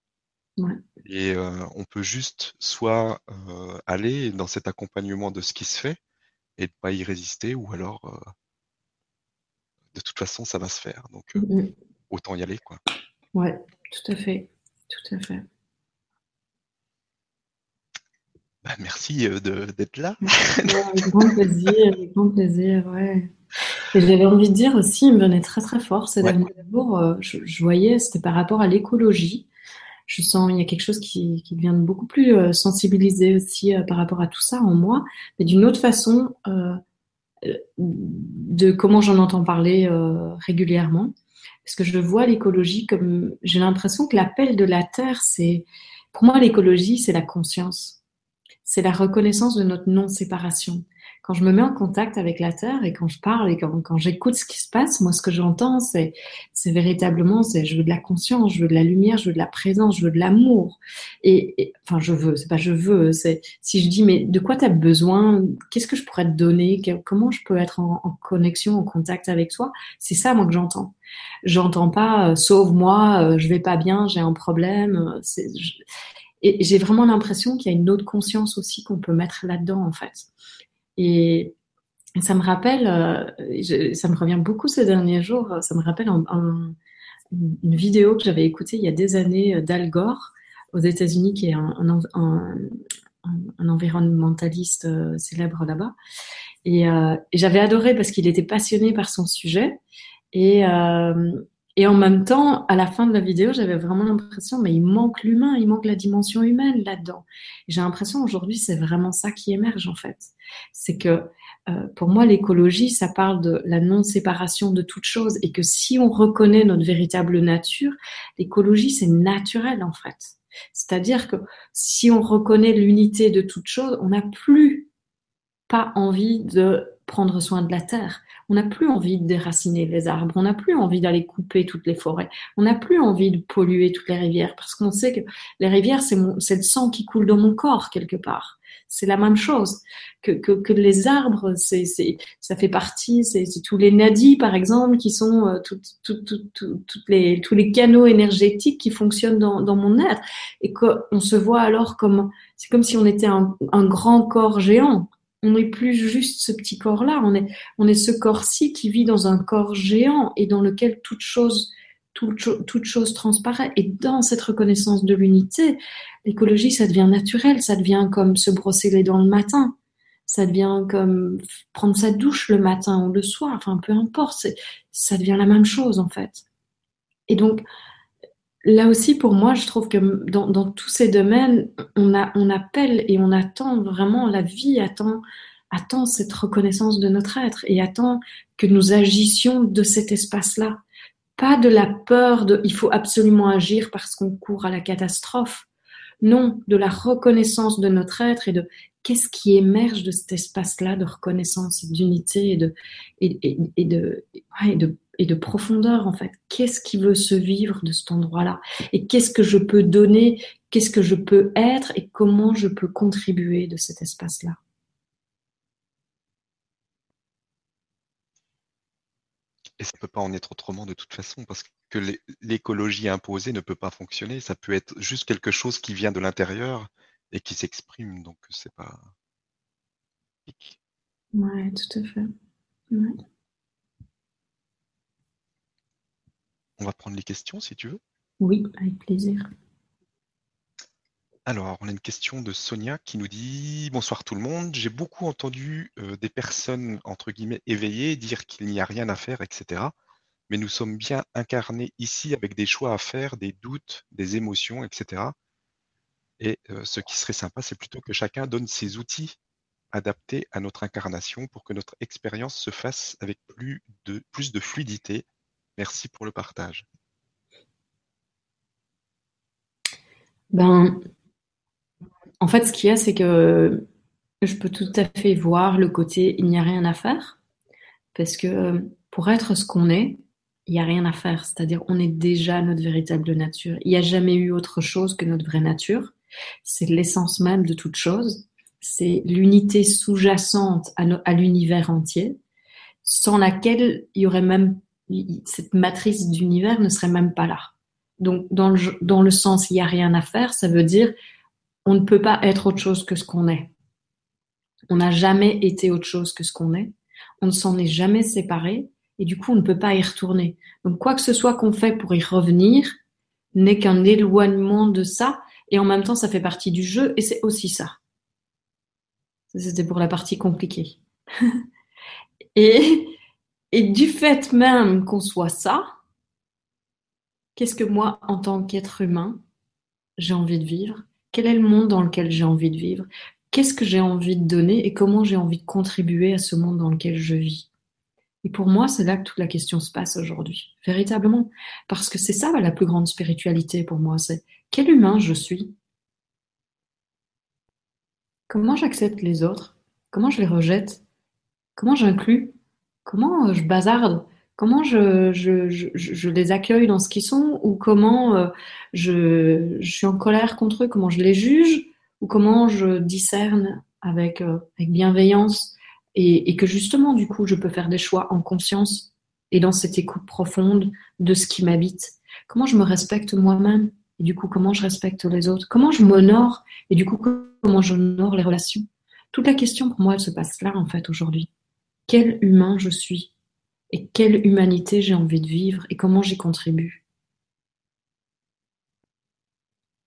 Ouais. Et euh, on peut juste soit euh, aller dans cet accompagnement de ce qui se fait et ne pas y résister, ou alors euh, de toute façon, ça va se faire. Donc euh, mm. autant y aller, quoi. Ouais, tout à fait. Tout à fait. Bah, merci euh, de- d'être là. Ouais, avec grand plaisir, avec grand plaisir, ouais. Et j'avais envie de dire aussi, il me venait très très fort ces Ouais. derniers jours, euh, je, je voyais, c'était par rapport à l'écologie. Je sens, il y a quelque chose qui, qui vient de beaucoup plus euh, sensibiliser aussi euh, par rapport à tout ça en moi, mais d'une autre façon euh, de comment j'en entends parler régulièrement. Parce que je vois l'écologie comme, j'ai l'impression que l'appel de la Terre, c'est, pour moi, l'écologie, c'est la conscience c'est la reconnaissance de notre non-séparation. Quand je me mets en contact avec la Terre et quand je parle et quand, j'écoute ce qui se passe, moi, ce que j'entends, c'est, c'est véritablement, c'est je veux de la conscience, je veux de la lumière, je veux de la présence, je veux de l'amour. Et, enfin, je veux, c'est pas je veux, c'est si je dis, mais de quoi tu as besoin? Qu'est-ce que je pourrais te donner? Comment je peux être en, connexion, en contact avec toi? C'est ça, moi, que j'entends. J'entends pas, euh, sauve-moi, euh, je vais pas bien, j'ai un problème. euh, et j'ai vraiment l'impression qu'il y a une autre conscience aussi qu'on peut mettre là-dedans, en fait. Et ça me rappelle, euh, ça me revient beaucoup ces derniers jours, ça me rappelle un- un- une vidéo que j'avais écoutée il y a des années euh, d'Al Gore aux États-Unis, qui est un, environnementaliste euh, célèbre là-bas. Et, et j'avais adoré parce qu'il était passionné par son sujet. Et, et en même temps, à la fin de la vidéo, j'avais vraiment l'impression, mais il manque l'humain, il manque la dimension humaine là-dedans. J'ai l'impression aujourd'hui, c'est vraiment ça qui émerge en fait. C'est que euh, pour moi, l'écologie, ça parle de la non-séparation de toute chose et que si on reconnaît notre véritable nature, l'écologie, c'est naturel en fait. C'est-à-dire que si on reconnaît l'unité de toute chose, on n'a plus pas envie de prendre soin de la terre. On n'a plus envie de déraciner les arbres. On n'a plus envie d'aller couper toutes les forêts. On n'a plus envie de polluer toutes les rivières parce qu'on sait que les rivières, c'est mon, c'est le sang qui coule dans mon corps quelque part. C'est la même chose que, que, que les arbres. C'est, c'est, ça fait partie. C'est, c'est tous les nadis, par exemple, qui sont euh, toutes, les, tous les canaux énergétiques qui fonctionnent dans, dans mon être et qu'on se voit alors comme, c'est comme si on était un, un grand corps géant on n'est plus juste ce petit corps-là, on est, on est ce corps-ci qui vit dans un corps géant et dans lequel toute chose, toute, toute chose transparaît. Et dans cette reconnaissance de l'unité, l'écologie, ça devient naturel, ça devient comme se brosser les dents le matin, ça devient comme prendre sa douche le matin ou le soir, enfin peu importe, ça devient la même chose en fait. Et donc, Là aussi, pour moi, je trouve que dans, dans tous ces domaines, on, a, on appelle et on attend vraiment, la vie attend, attend cette reconnaissance de notre être et attend que nous agissions de cet espace-là. Pas de la peur de il faut absolument agir parce qu'on court à la catastrophe. Non, de la reconnaissance de notre être et de qu'est-ce qui émerge de cet espace-là de reconnaissance et d'unité et de, et, de, ouais, et de et de profondeur en fait. Qu'est-ce qui veut se vivre de cet endroit-là? Et qu'est-ce que je peux donner? Qu'est-ce que je peux être? Et comment je peux contribuer de cet espace-là? Et ça peut pas en être autrement de toute façon, parce que l'é- l'écologie imposée ne peut pas fonctionner. Ça peut être juste quelque chose qui vient de l'intérieur et qui s'exprime, donc c'est pas. Ouais, tout à fait. Ouais. On va prendre les questions si tu veux. Oui, avec plaisir. Alors, on a une question de Sonia qui nous dit Bonsoir tout le monde. J'ai beaucoup entendu euh, des personnes, entre guillemets, éveillées dire qu'il n'y a rien à faire, etc. Mais nous sommes bien incarnés ici avec des choix à faire, des doutes, des émotions, etc. Et euh, ce qui serait sympa, c'est plutôt que chacun donne ses outils adaptés à notre incarnation pour que notre expérience se fasse avec plus de, plus de fluidité. Merci pour le partage. Ben, en fait, ce qu'il y a, c'est que je peux tout à fait voir le côté il n'y a rien à faire. Parce que pour être ce qu'on est, il n'y a rien à faire. C'est-à-dire, on est déjà notre véritable nature. Il n'y a jamais eu autre chose que notre vraie nature. C'est l'essence même de toute chose. c'est l'unité sous-jacente à, l'univers entier, sans laquelle il y aurait même cette matrice d'univers ne serait même pas là. Donc, dans le, dans le sens il n'y a rien à faire, ça veut dire on ne peut pas être autre chose que ce qu'on est. On n'a jamais été autre chose que ce qu'on est. On ne s'en est jamais séparé et du coup, on ne peut pas y retourner. Donc, quoi que ce soit qu'on fait pour y revenir n'est qu'un éloignement de ça et en même temps, ça fait partie du jeu et c'est aussi ça. C'était pour la partie compliquée. <laughs> et, et du fait même qu'on soit ça, qu'est-ce que moi, en tant qu'être humain, j'ai envie de vivre? Quel est le monde dans lequel j'ai envie de vivre? Qu'est-ce que j'ai envie de donner et comment j'ai envie de contribuer à ce monde dans lequel je vis? Et pour moi, c'est là que toute la question se passe aujourd'hui, véritablement. Parce que c'est ça la plus grande spiritualité pour moi, c'est quel humain je suis? Comment j'accepte les autres? Comment je les rejette? Comment j'inclus Comment euh, je bazarde? Comment je, je, je, les accueille dans ce qu'ils sont? Ou comment euh, je, je suis en colère contre eux? Comment je les juge? Ou comment je discerne avec, euh, avec bienveillance? Et, et que justement, du coup, je peux faire des choix en conscience et dans cette écoute profonde de ce qui m'habite? Comment je me respecte moi-même? Et du coup, comment je respecte les autres? Comment je m'honore? Et du coup, comment j'honore les relations? Toute la question pour moi, elle se passe là, en fait, aujourd'hui. Quel humain je suis Et quelle humanité j'ai envie de vivre Et comment j'y contribue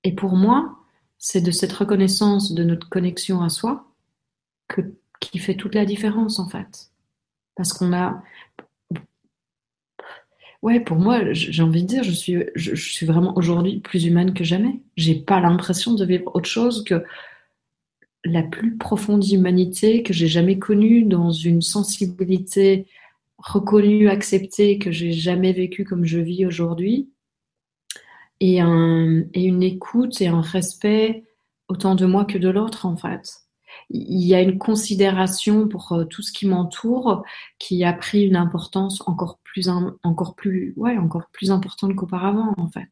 Et pour moi, c'est de cette reconnaissance de notre connexion à soi que, qui fait toute la différence, en fait. Parce qu'on a, Ouais, pour moi, j'ai envie de dire, je suis, je, suis vraiment aujourd'hui plus humaine que jamais. J'ai pas l'impression de vivre autre chose que la plus profonde humanité que j'ai jamais connue, dans une sensibilité reconnue, acceptée, que j'ai jamais vécue comme je vis aujourd'hui, et, un, et une écoute et un respect autant de moi que de l'autre, en fait il y a une considération pour euh, tout ce qui m'entoure qui a pris une importance encore plus, encore plus, ouais, encore plus importante qu'auparavant, en fait.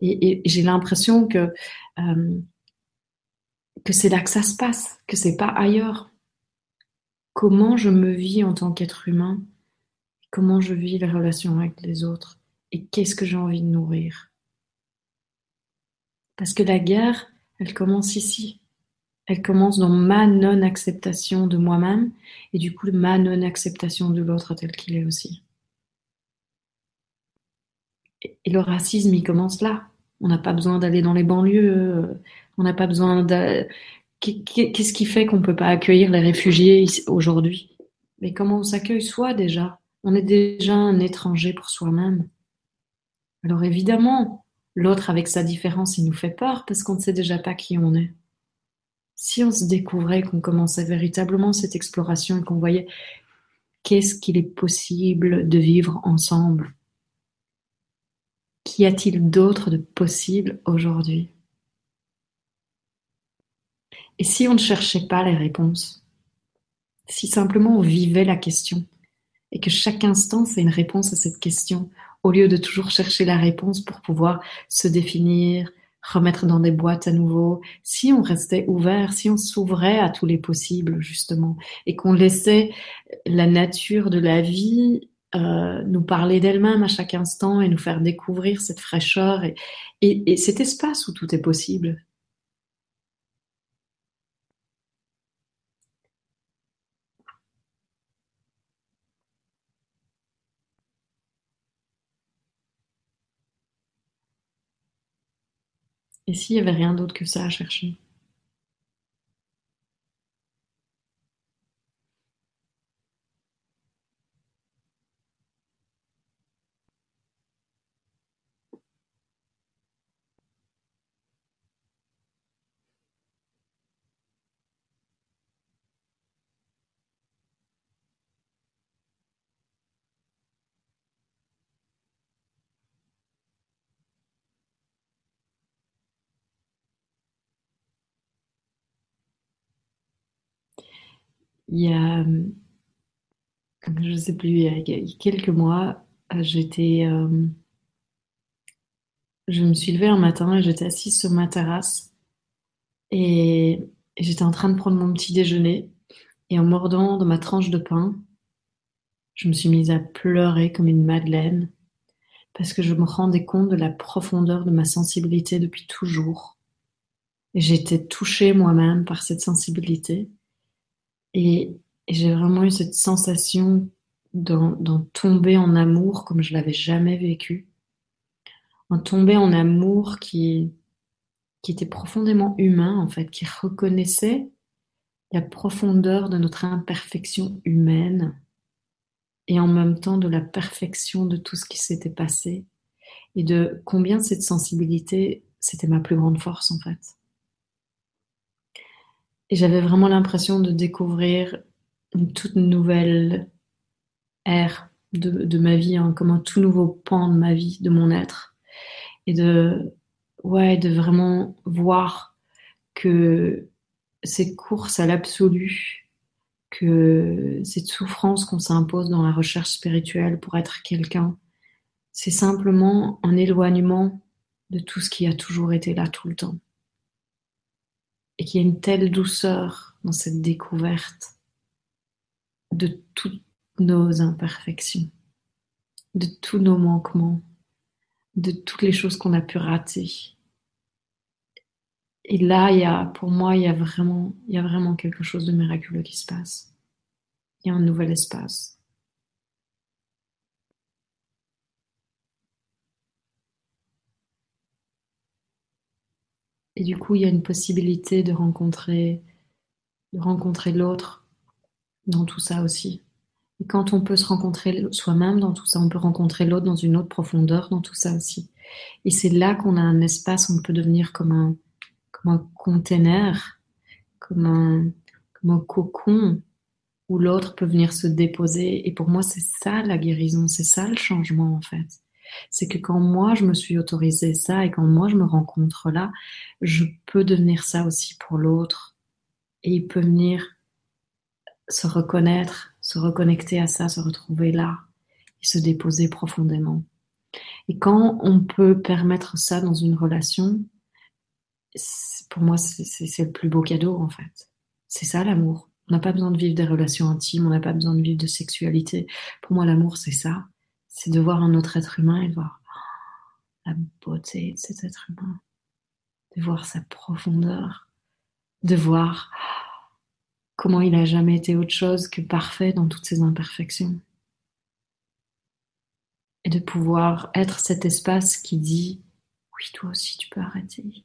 Et, j'ai l'impression que, euh, que c'est là que ça se passe, que c'est pas ailleurs. Comment je me vis en tant qu'être humain, comment je vis les relations avec les autres, et qu'est-ce que j'ai envie de nourrir? Parce que la guerre, elle commence ici. Elle commence dans ma non-acceptation de moi-même et du coup ma non-acceptation de l'autre tel qu'il est aussi. Et le racisme, il commence là. On n'a pas besoin d'aller dans les banlieues. On n'a pas besoin de... Qu'est-ce qui fait qu'on ne peut pas accueillir les réfugiés aujourd'hui? Mais comment on s'accueille soi déjà? On est déjà un étranger pour soi-même. Alors évidemment, l'autre avec sa différence, il nous fait peur parce qu'on ne sait déjà pas qui on est. Si on se découvrait, qu'on commençait véritablement cette exploration et qu'on voyait qu'est-ce qu'il est possible de vivre ensemble, qu'y a-t-il d'autre de possible aujourd'hui? Et si on ne cherchait pas les réponses, si simplement on vivait la question et que chaque instant c'est une réponse à cette question, au lieu de toujours chercher la réponse pour pouvoir se définir, remettre dans des boîtes à nouveau, si on restait ouvert, si on s'ouvrait à tous les possibles justement, et qu'on laissait la nature de la vie euh, nous parler d'elle-même à chaque instant et nous faire découvrir cette fraîcheur et cet espace où tout est possible. Et s'il y avait rien d'autre que ça à chercher? Il y a, je ne sais plus, il y a quelques mois, j'étais, euh, je me suis levée un matin et j'étais assise sur ma terrasse et Et j'étais en train de prendre mon petit déjeuner. Et en mordant dans ma tranche de pain, je me suis mise à pleurer comme une madeleine parce que je me rendais compte de la profondeur de ma sensibilité depuis toujours. Et j'étais touchée moi-même par cette sensibilité. Et, j'ai vraiment eu cette sensation d'en tomber en amour comme je l'avais jamais vécu. En tomber en amour qui, qui était profondément humain, en fait, qui reconnaissait la profondeur de notre imperfection humaine et en même temps de la perfection de tout ce qui s'était passé et de combien cette sensibilité, c'était ma plus grande force en fait. Et j'avais vraiment l'impression de découvrir une toute nouvelle ère de, ma vie, hein, comme un tout nouveau pan de ma vie, de mon être. Et de, ouais, de vraiment voir que ces courses à l'absolu, que cette souffrance qu'on s'impose dans la recherche spirituelle pour être quelqu'un, c'est simplement un éloignement de tout ce qui a toujours été là tout le temps. Et qu'il y a une telle douceur dans cette découverte de toutes nos imperfections, de tous nos manquements, de toutes les choses qu'on a pu rater. Et là, il y a, pour moi, il y a vraiment, il y a vraiment quelque chose de miraculeux qui se passe. Il y a un nouvel espace. Et du coup, il y a une possibilité de rencontrer, de rencontrer l'autre dans tout ça aussi. Et quand on peut se rencontrer soi-même dans tout ça, on peut rencontrer l'autre dans une autre profondeur dans tout ça aussi. Et c'est là qu'on a un espace on peut devenir comme un, comme un container, comme un, comme un cocon où l'autre peut venir se déposer. Et pour moi, c'est ça la guérison, c'est ça le changement en fait. C'est que quand moi je me suis autorisé ça et quand moi je me rencontre là, je peux devenir ça aussi pour l'autre. Et il peut venir se reconnaître, se reconnecter à ça, se retrouver là et se déposer profondément. Et quand on peut permettre ça dans une relation, pour moi, c'est le plus beau cadeau en fait. C'est ça l'amour. On n'a pas besoin de vivre des relations intimes, on n'a pas besoin de vivre de sexualité. Pour moi, l'amour, c'est ça. C'est de voir un autre être humain et de voir la beauté de cet être humain, de voir sa profondeur, de voir comment il n'a jamais été autre chose que parfait dans toutes ses imperfections. Et de pouvoir être cet espace qui dit oui, toi aussi tu peux arrêter.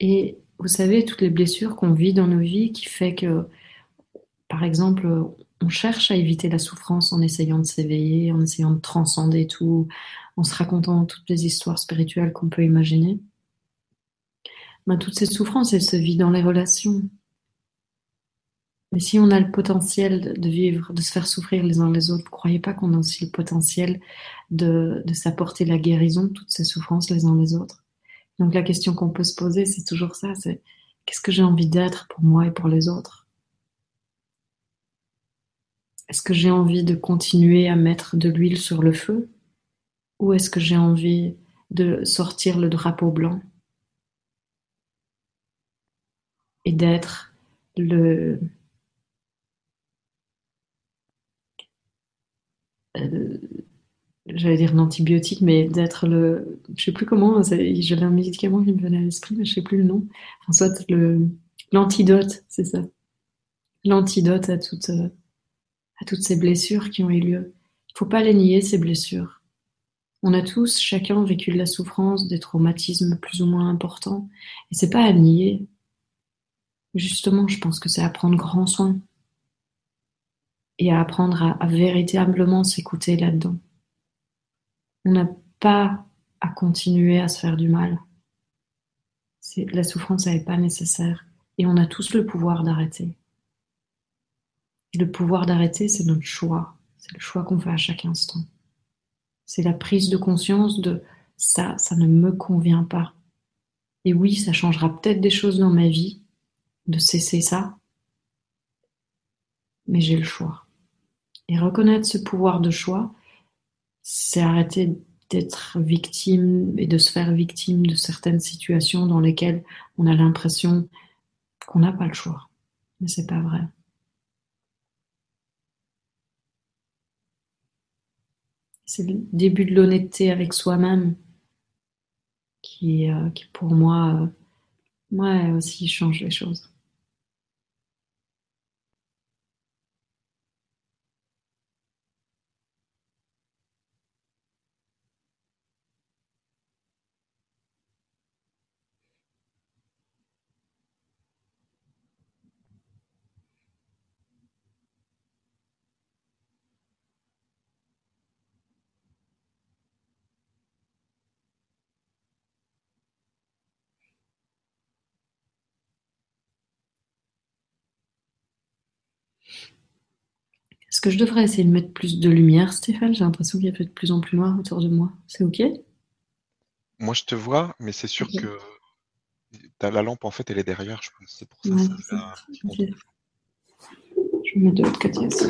Et vous savez, toutes les blessures qu'on vit dans nos vies qui fait que, par exemple, on cherche à éviter la souffrance en essayant de s'éveiller, en essayant de transcender tout, en se racontant toutes les histoires spirituelles qu'on peut imaginer. Ben, toutes ces souffrances, elles se vivent dans les relations. Mais si on a le potentiel de vivre, de se faire souffrir les uns les autres, vous croyez pas qu'on a aussi le potentiel de, de s'apporter la guérison, toutes ces souffrances les uns les autres Donc la question qu'on peut se poser, c'est toujours ça, c'est qu'est-ce que j'ai envie d'être pour moi et pour les autres? Est-ce que j'ai envie de continuer à mettre de l'huile sur le feu? Ou est-ce que j'ai envie de sortir le drapeau blanc? Et d'être le euh, j'allais dire l'antibiotique, mais d'être le, je sais plus comment, j'avais un médicament qui me venait à l'esprit, mais je sais plus le nom. Enfin, soit le, l'antidote, c'est ça. L'antidote à toutes, à toutes ces blessures qui ont eu lieu. Il faut pas les nier, ces blessures. On a tous, chacun, vécu de la souffrance, des traumatismes plus ou moins importants, et c'est pas à nier. Justement, je pense que c'est à prendre grand soin et à apprendre à, véritablement s'écouter là-dedans. On n'a pas à continuer à se faire du mal. La souffrance n'est pas nécessaire et on a tous le pouvoir d'arrêter. Le pouvoir d'arrêter, c'est notre choix. C'est le choix qu'on fait à chaque instant. C'est la prise de conscience de ça, ça ne me convient pas. Et oui, ça changera peut-être des choses dans ma vie, de cesser ça, mais j'ai le choix. Et reconnaître ce pouvoir de choix, c'est arrêter d'être victime et de se faire victime de certaines situations dans lesquelles on a l'impression qu'on n'a pas le choix. Mais c'est pas vrai. C'est le début de l'honnêteté avec soi-même qui, euh, qui, pour moi, euh, aussi change les choses. Est-ce que je devrais essayer de mettre plus de lumière, Stéphane J'ai l'impression qu'il y a de plus en plus noir autour de moi. C'est OK? Moi, je te vois, mais c'est sûr que la lampe, en fait, elle est derrière, je pense. C'est pour ça. ça, Je vais mettre de l'autre côté aussi.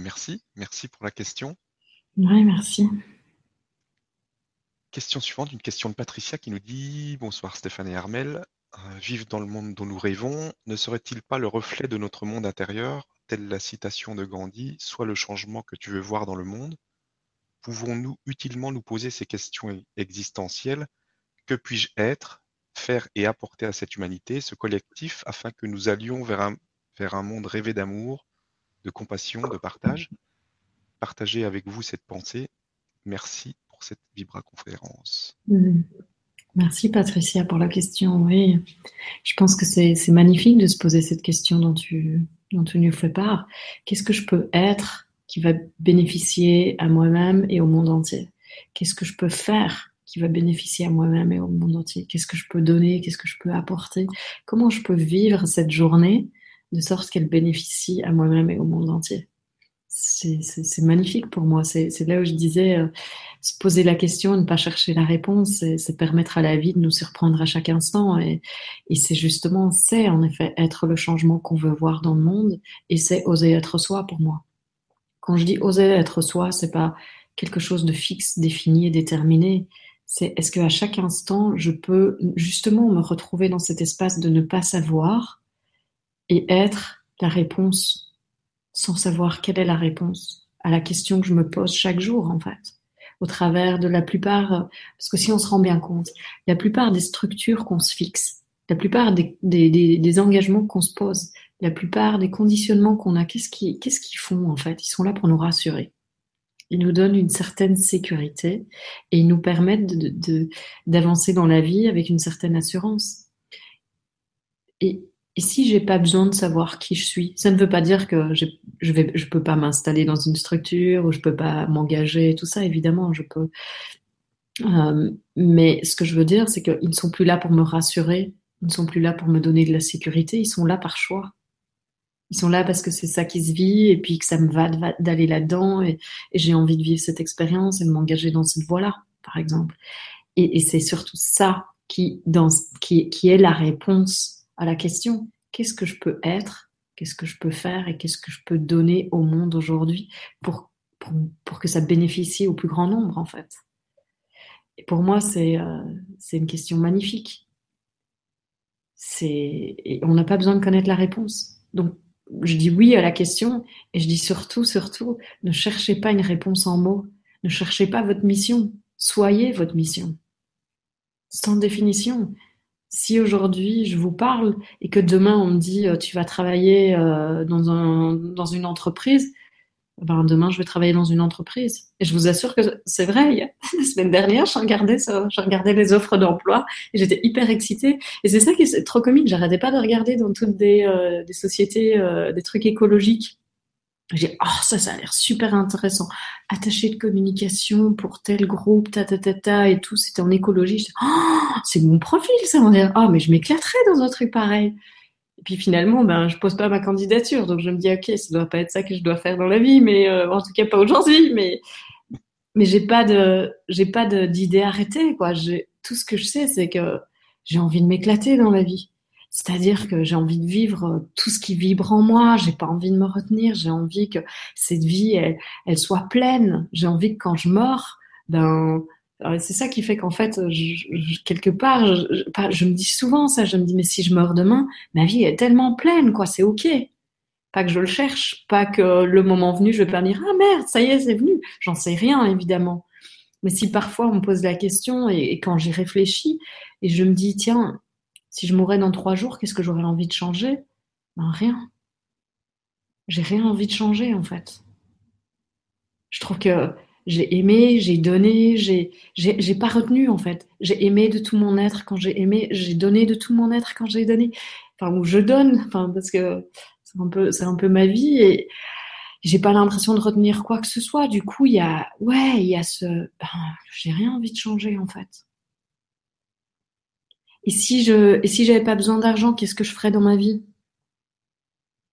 Merci. Merci pour la question. Oui, merci. Question suivante, une question de Patricia qui nous dit Bonsoir Stéphane et Armel. Euh, vivre dans le monde dont nous rêvons, ne serait-il pas le reflet de notre monde intérieur, telle la citation de Gandhi, soit le changement que tu veux voir dans le monde Pouvons-nous utilement nous poser ces questions existentielles Que puis-je être, faire et apporter à cette humanité, ce collectif, afin que nous allions vers un, monde rêvé d'amour, de compassion, de partage. Partager avec vous cette pensée. Merci pour cette Vibra conférence. Mm. Merci Patricia pour la question. Oui, je pense que c'est magnifique de se poser cette question dont tu nous fais part. Qu'est-ce que je peux être qui va bénéficier à moi-même et au monde entier? Qu'est-ce que je peux faire? Qui va bénéficier à moi-même et au monde entier Qu'est-ce que je peux donner? Qu'est-ce que je peux apporter? Comment je peux vivre cette journée de sorte qu'elle bénéficie à moi-même et au monde entier? C'est magnifique pour moi. C'est là où je disais, euh, se poser la question, ne pas chercher la réponse, c'est permettre à la vie de nous surprendre à chaque instant. Et, et c'est justement, c'est en effet être le changement qu'on veut voir dans le monde, et c'est oser être soi pour moi. Quand je dis oser être soi, c'est pas quelque chose de fixe, défini et déterminé. C'est est-ce qu'à chaque instant, je peux justement me retrouver dans cet espace de ne pas savoir, et être la réponse sans savoir quelle est la réponse à la question que je me pose chaque jour en fait au travers de la plupart parce que si on se rend bien compte la plupart des structures qu'on se fixe la plupart des, des, engagements qu'on se pose la plupart des conditionnements qu'on a qu'est-ce qu'ils qu'est-ce qu'ils font en fait? Ils sont là pour nous rassurer ils nous donnent une certaine sécurité et ils nous permettent de, d'avancer dans la vie avec une certaine assurance et et si j'ai pas besoin de savoir qui je suis, ça ne veut pas dire que je je vais je peux pas m'installer dans une structure ou je peux pas m'engager, tout ça évidemment je peux. Euh, mais ce que je veux dire, c'est qu'ils ne sont plus là pour me rassurer, ils ne sont plus là pour me donner de la sécurité, ils sont là par choix. Ils sont là parce que c'est ça qui se vit et puis que ça me va d'aller là-dedans et, j'ai envie de vivre cette expérience et de m'engager dans cette voie-là, par exemple. Et, c'est surtout ça qui, est la réponse à la question qu'est-ce que je peux être, qu'est-ce que je peux faire et qu'est-ce que je peux donner au monde aujourd'hui pour, pour, que ça bénéficie au plus grand nombre en fait. Et pour moi, c'est euh, une question magnifique. Et on n'a pas besoin de connaître la réponse. Donc, je dis oui à la question et je dis surtout, surtout, ne cherchez pas une réponse en mots. Ne cherchez pas votre mission. Soyez votre mission. Sans définition si aujourd'hui je vous parle et que demain on me dit euh, tu vas travailler euh, dans, un, dans une entreprise, ben demain je vais travailler dans une entreprise. Et je vous assure que c'est vrai. <laughs> La semaine dernière, je regardais, ça, je regardais les offres d'emploi et j'étais hyper excitée. Et c'est ça qui est trop comique. J'arrêtais pas de regarder dans toutes des, euh, des sociétés des trucs écologiques. J'ai oh ça ça a l'air super intéressant. Attaché de communication pour tel groupe, ta ta ta ta et tout, c'était en écologie. Oh, c'est mon profil ça. On oh mais je m'éclaterais dans un truc pareil. Puis finalement, ben, je pose pas ma candidature. Donc je me dis, ok, ça doit pas être ça que je dois faire dans la vie, mais euh, en tout cas pas aujourd'hui. Mais mais j'ai pas de j'ai pas d'idée arrêtée quoi. J'ai tout ce que je sais, c'est que j'ai envie de m'éclater dans la vie. C'est-à-dire que j'ai envie de vivre euh, tout ce qui vibre en moi. J'ai pas envie de me retenir. J'ai envie que cette vie, elle, elle soit pleine. J'ai envie que quand je mors, ben c'est ça qui fait qu'en fait, je, quelque part, je, me dis souvent ça. Je me dis mais si je meurs demain, ma vie est tellement pleine, quoi. C'est ok. Pas que je le cherche, pas que le moment venu, je vais pas dire ah merde, ça y est, c'est venu. J'en sais rien évidemment. Mais si parfois on me pose la question et, quand j'y réfléchis et je me dis tiens, si je mourais dans trois jours, qu'est-ce que j'aurais envie de changer? Ben rien. J'ai rien envie de changer en fait. Je trouve que j'ai aimé, j'ai donné, j'ai j'ai pas retenu en fait. J'ai aimé de tout mon être quand j'ai aimé, j'ai donné de tout mon être quand j'ai donné. Enfin où je donne, enfin parce que c'est un peu, c'est un peu ma vie et j'ai pas l'impression de retenir quoi que ce soit. Du coup, il y a, ouais, il y a ce, ben, j'ai rien envie de changer en fait. Et si je, et si j'avais pas besoin d'argent, qu'est-ce que je ferais dans ma vie?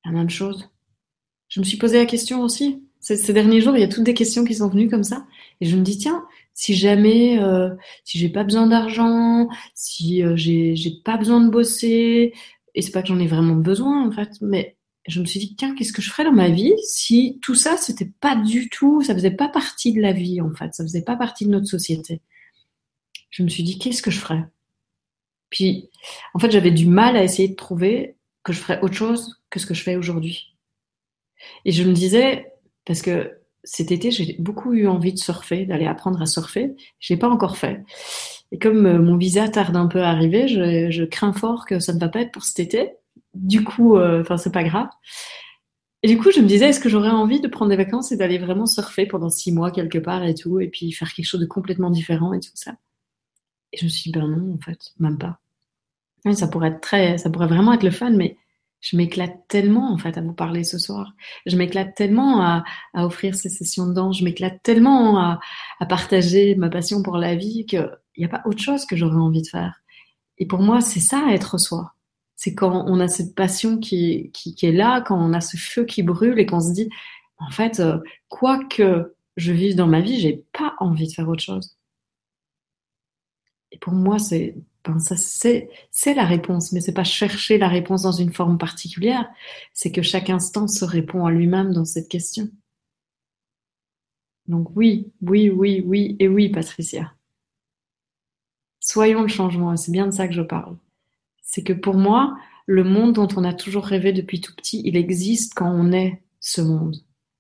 La même chose. Je me suis posé la question aussi. Ces, derniers jours, il y a toutes des questions qui sont venues comme ça, et je me dis tiens, si jamais, euh, si j'ai pas besoin d'argent, si euh, j'ai, pas besoin de bosser, et c'est pas que j'en ai vraiment besoin en fait, mais je me suis dit, tiens, qu'est-ce que je ferais dans ma vie si tout ça, c'était pas du tout, ça faisait pas partie de la vie, en fait, ça faisait pas partie de notre société. Je me suis dit, qu'est-ce que je ferais? Puis, en fait, j'avais du mal à essayer de trouver que je ferais autre chose que ce que je fais aujourd'hui. Et je me disais, parce que cet été, j'ai beaucoup eu envie de surfer, d'aller apprendre à surfer. Je l'ai pas encore fait. Et comme euh, mon visa tarde un peu à arriver, je, crains fort que ça ne va pas être pour cet été du coup, euh, enfin, c'est pas grave. Et du coup, je me disais, est-ce que j'aurais envie de prendre des vacances et d'aller vraiment surfer pendant six mois quelque part et tout, et puis faire quelque chose de complètement différent et tout ça? Et je me suis dit, ben non, en fait, même pas. ça pourrait être très, ça pourrait vraiment être le fun, mais je m'éclate tellement en fait à vous parler ce soir. Je m'éclate tellement à, offrir ces sessions de danse. Je m'éclate tellement à, à, partager ma passion pour la vie qu'il n'y a pas autre chose que j'aurais envie de faire. Et pour moi, c'est ça être soi c'est quand on a cette passion qui, qui, est là, quand on a ce feu qui brûle et qu'on se dit, en fait, euh, quoi que je vive dans ma vie, j'ai pas envie de faire autre chose. Et pour moi, c'est la réponse, mais c'est pas chercher la réponse dans une forme particulière, c'est que chaque instant se répond à lui-même dans cette question. Donc oui, oui, oui, oui et oui, Patricia. Soyons le changement, c'est bien de ça que je parle. C'est que pour moi, le monde dont on a toujours rêvé depuis tout petit, il existe quand on est ce monde,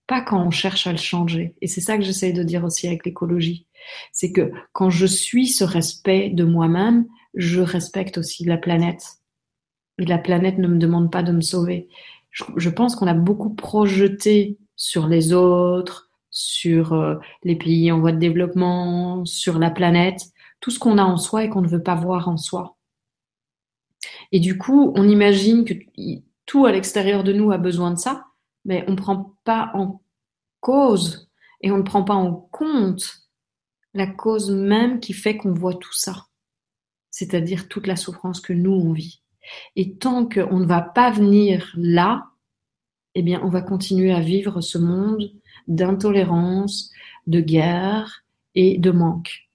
pas quand on cherche à le changer. Et c'est ça que j'essaye de dire aussi avec l'écologie. C'est que quand je suis ce respect de moi-même, je respecte aussi la planète. Et la planète ne me demande pas de me sauver. Je, pense qu'on a beaucoup projeté sur les autres, sur euh, les pays en voie de développement, sur la planète, tout ce qu'on a en soi et qu'on ne veut pas voir en soi. Et du coup, on imagine que tout à l'extérieur de nous a besoin de ça, mais on ne prend pas en cause et on ne prend pas en compte la cause même qui fait qu'on voit tout ça, c'est-à-dire toute la souffrance que nous, on vit. Et tant qu'on ne va pas venir là, eh bien, on va continuer à vivre ce monde d'intolérance, de guerre et de manque.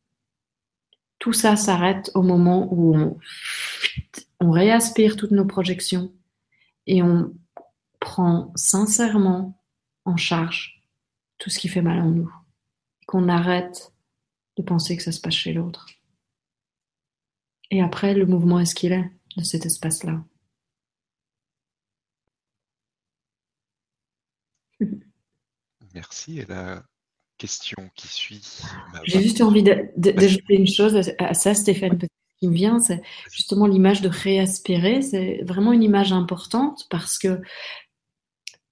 Tout ça s'arrête au moment où on on réaspire toutes nos projections et on prend sincèrement en charge tout ce qui fait mal en nous. Qu'on arrête de penser que ça se passe chez l'autre. Et après, le mouvement est ce qu'il est de cet espace-là? Merci. Et la question qui suit. J'ai juste envie d'ajouter une chose à ça, Stéphane, qui me vient, c'est justement l'image de réaspirer. C'est vraiment une image importante parce que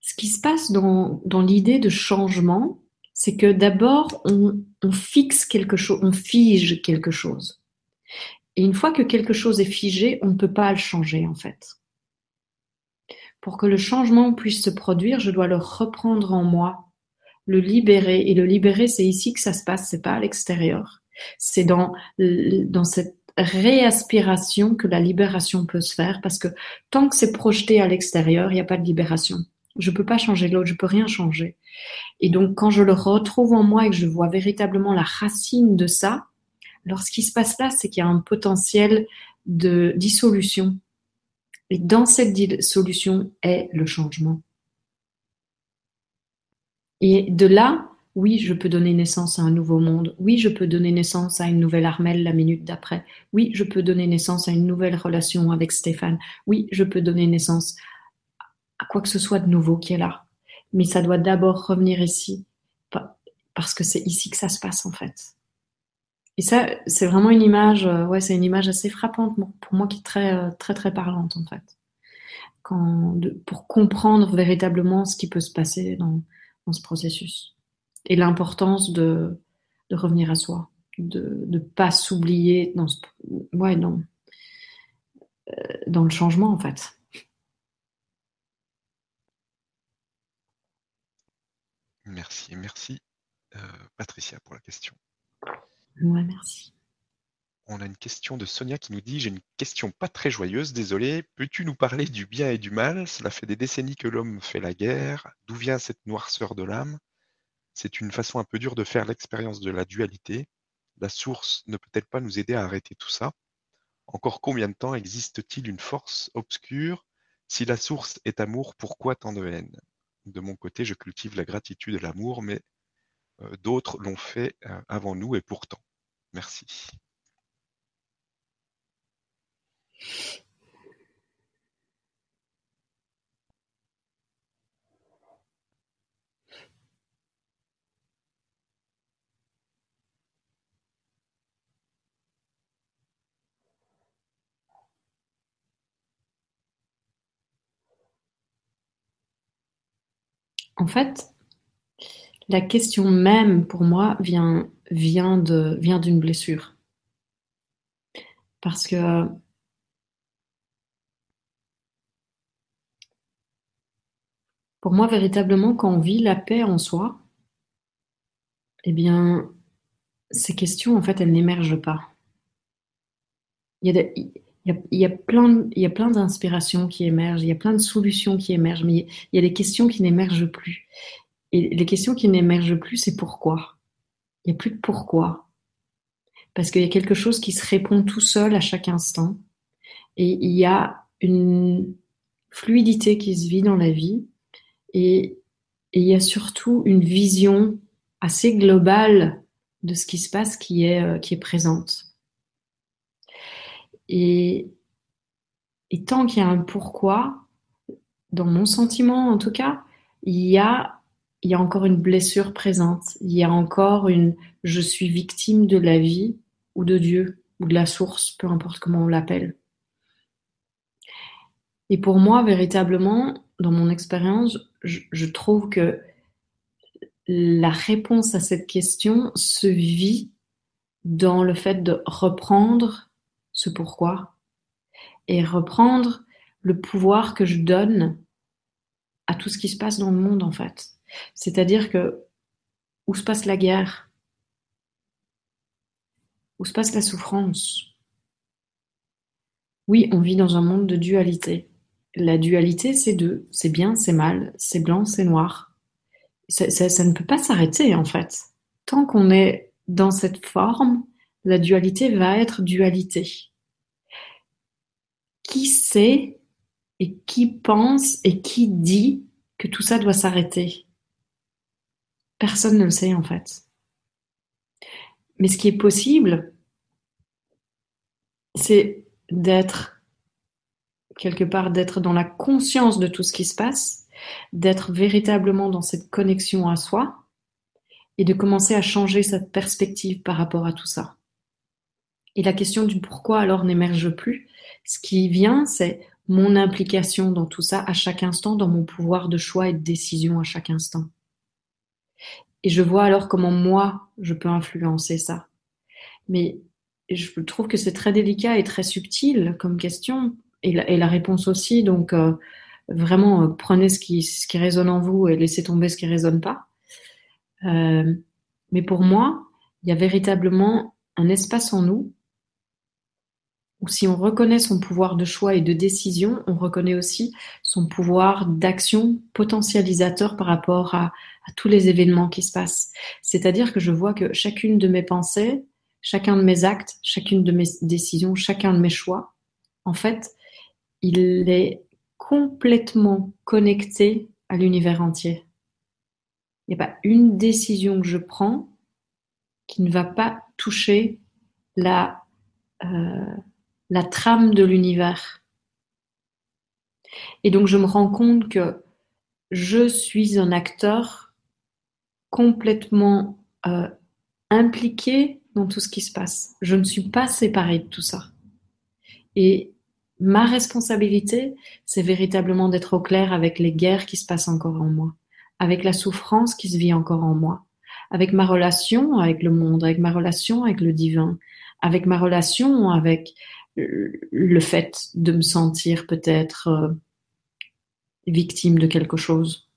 ce qui se passe dans, l'idée de changement, c'est que d'abord, on, on fixe quelque chose, on fige quelque chose. Et une fois que quelque chose est figé, on ne peut pas le changer en fait. Pour que le changement puisse se produire, je dois le reprendre en moi, le libérer. Et le libérer, c'est ici que ça se passe, c'est pas à l'extérieur. C'est dans, dans cette réaspiration que la libération peut se faire parce que tant que c'est projeté à l'extérieur, il n'y a pas de libération. Je peux pas changer l'autre, je peux rien changer. Et donc, quand je le retrouve en moi et que je vois véritablement la racine de ça, alors ce qui se passe là, c'est qu'il y a un potentiel de dissolution. Et dans cette dissolution est le changement. Et de là, oui, je peux donner naissance à un nouveau monde. Oui, je peux donner naissance à une nouvelle Armelle la minute d'après. Oui, je peux donner naissance à une nouvelle relation avec Stéphane. Oui, je peux donner naissance à quoi que ce soit de nouveau qui est là. Mais ça doit d'abord revenir ici, parce que c'est ici que ça se passe en fait. Et ça, c'est vraiment une image, euh, ouais, c'est une image assez frappante pour moi qui est très, euh, très, très parlante en fait. Quand, pour comprendre véritablement ce qui peut se passer dans, ce processus et l'importance de, revenir à soi, de ne pas s'oublier dans, ce, ouais, euh, dans le changement en fait. Merci, merci euh, Patricia pour la question. Ouais, merci. On a une question de Sonia qui nous dit J'ai une question pas très joyeuse, désolé. Peux-tu nous parler du bien et du mal? Cela fait des décennies que l'homme fait la guerre. D'où vient cette noirceur de l'âme? C'est une façon un peu dure de faire l'expérience de la dualité. La source ne peut-elle pas nous aider à arrêter tout ça? Encore combien de temps existe-t-il une force obscure? Si la source est amour, pourquoi tant de haine? De mon côté, je cultive la gratitude et l'amour, mais euh, d'autres l'ont fait euh, avant nous et pourtant. Merci. En fait, la question même pour moi vient, d'une blessure. Parce que pour moi, véritablement, quand on vit la paix en soi, eh bien, ces questions, en fait, elles n'émergent pas. Il y a, plein, il y a plein d'inspirations qui émergent, il y a plein de solutions qui émergent, mais il y a des questions qui n'émergent plus. Et les questions qui n'émergent plus, c'est pourquoi? Il n'y a plus de pourquoi. Parce qu'il y a quelque chose qui se répond tout seul à chaque instant. Et il y a une fluidité qui se vit dans la vie. Et, il y a surtout une vision assez globale de ce qui se passe qui est, euh, qui est présente. Et, tant qu'il y a un pourquoi, dans mon sentiment en tout cas, il y a il y a encore une blessure présente, il y a encore une je suis victime de la vie ou de Dieu ou de la source, peu importe comment on l'appelle. Et pour moi, véritablement, dans mon expérience, je, trouve que la réponse à cette question se vit dans le fait de reprendre ce pourquoi et reprendre le pouvoir que je donne à tout ce qui se passe dans le monde en fait. C'est-à-dire que où se passe la guerre, où se passe la souffrance? Oui, on vit dans un monde de dualité. La dualité, c'est deux, c'est bien, c'est mal, c'est blanc, c'est noir. Ça, ça, ne peut pas s'arrêter en fait. Tant qu'on est dans cette forme, la dualité va être dualité. Qui sait et qui pense et qui dit que tout ça doit s'arrêter? Personne ne le sait en fait. Mais ce qui est possible, c'est d'être quelque part, d'être dans la conscience de tout ce qui se passe, d'être véritablement dans cette connexion à soi et de commencer à changer cette perspective par rapport à tout ça. Et la question du pourquoi alors n'émerge plus. Ce qui vient, c'est mon implication dans tout ça à chaque instant, dans mon pouvoir de choix et de décision à chaque instant. Et je vois alors comment moi, je peux influencer ça. Mais je trouve que c'est très délicat et très subtil comme question, et la, réponse aussi. Donc, euh, vraiment, euh, prenez ce qui, ce qui résonne en vous et laissez tomber ce qui ne résonne pas. Euh, mais pour moi, il y a véritablement un espace en nous ou si on reconnaît son pouvoir de choix et de décision, on reconnaît aussi son pouvoir d'action potentialisateur par rapport à, à, tous les événements qui se passent. C'est-à-dire que je vois que chacune de mes pensées, chacun de mes actes, chacune de mes décisions, chacun de mes choix, en fait, il est complètement connecté à l'univers entier. Il n'y a pas une décision que je prends qui ne va pas toucher la, euh, la trame de l'univers. Et donc je me rends compte que je suis un acteur complètement euh, impliqué dans tout ce qui se passe. Je ne suis pas séparée de tout ça. Et ma responsabilité, c'est véritablement d'être au clair avec les guerres qui se passent encore en moi, avec la souffrance qui se vit encore en moi, avec ma relation avec le monde, avec ma relation avec le divin, avec ma relation avec le fait de me sentir peut-être euh, victime de quelque chose.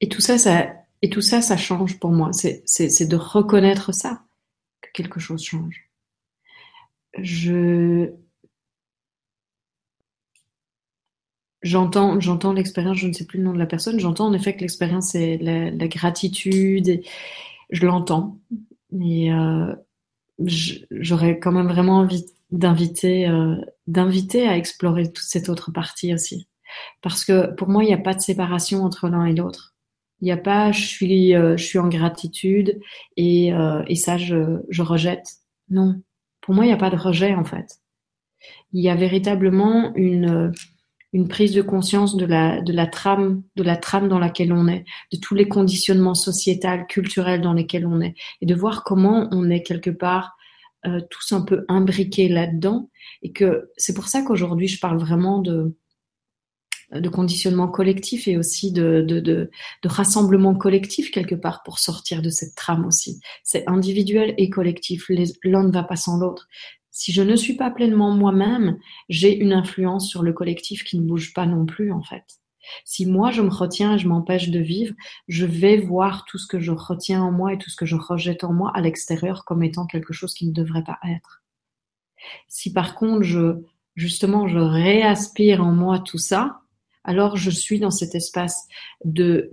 Et tout ça, ça, et tout ça, ça change pour moi. C'est, de reconnaître ça, que quelque chose change. Je, j'entends, j'entends l'expérience, je ne sais plus le nom de la personne, j'entends en effet que l'expérience c'est la, la, gratitude, et je l'entends. Et euh, j'aurais quand même vraiment envie d'inviter euh, d'inviter à explorer toute cette autre partie aussi. Parce que pour moi il n'y a pas de séparation entre l'un et l'autre. Il n'y a pas je suis euh, je suis en gratitude et euh, et ça je je rejette. Non. Pour moi il n'y a pas de rejet en fait. Il y a véritablement une une prise de conscience de la de la trame de la trame dans laquelle on est de tous les conditionnements sociétals culturels dans lesquels on est et de voir comment on est quelque part euh, tous un peu imbriqués là-dedans et que c'est pour ça qu'aujourd'hui je parle vraiment de de conditionnement collectif et aussi de, de, de, de, rassemblement collectif quelque part pour sortir de cette trame aussi. C'est individuel et collectif. L'un ne va pas sans l'autre. Si je ne suis pas pleinement moi-même, j'ai une influence sur le collectif qui ne bouge pas non plus en fait. Si moi je me retiens et je m'empêche de vivre, je vais voir tout ce que je retiens en moi et tout ce que je rejette en moi à l'extérieur comme étant quelque chose qui ne devrait pas être. Si par contre je, justement, je réaspire en moi tout ça, alors je suis dans cet espace de,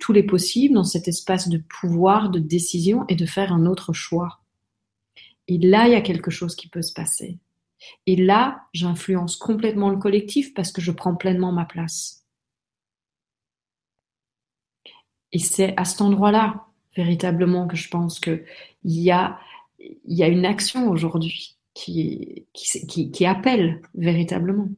tous les possibles, dans cet espace de pouvoir, de décision et de faire un autre choix. Et là, il y a quelque chose qui peut se passer. Et là, j'influence complètement le collectif parce que je prends pleinement ma place. Et c'est à cet endroit-là, véritablement, que je pense qu'il y a, y a une action aujourd'hui qui, qui, qui, qui appelle véritablement.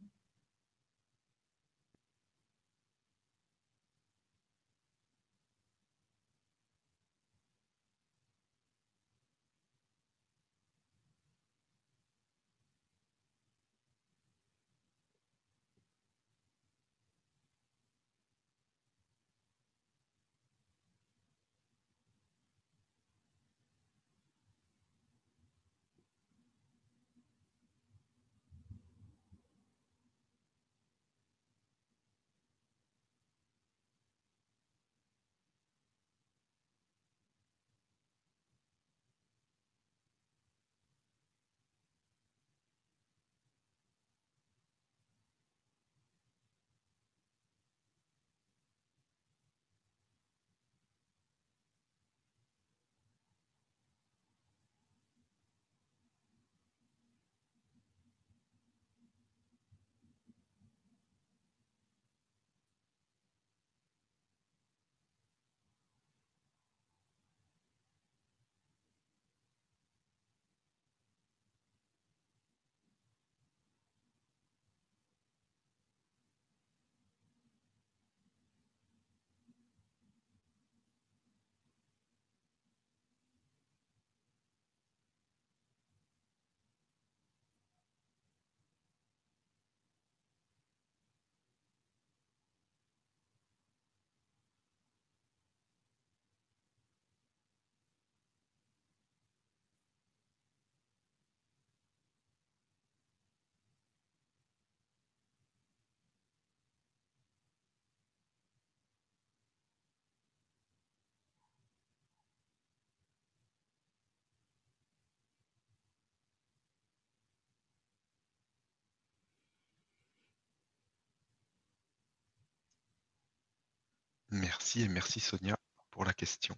Merci et merci Sonia pour la question.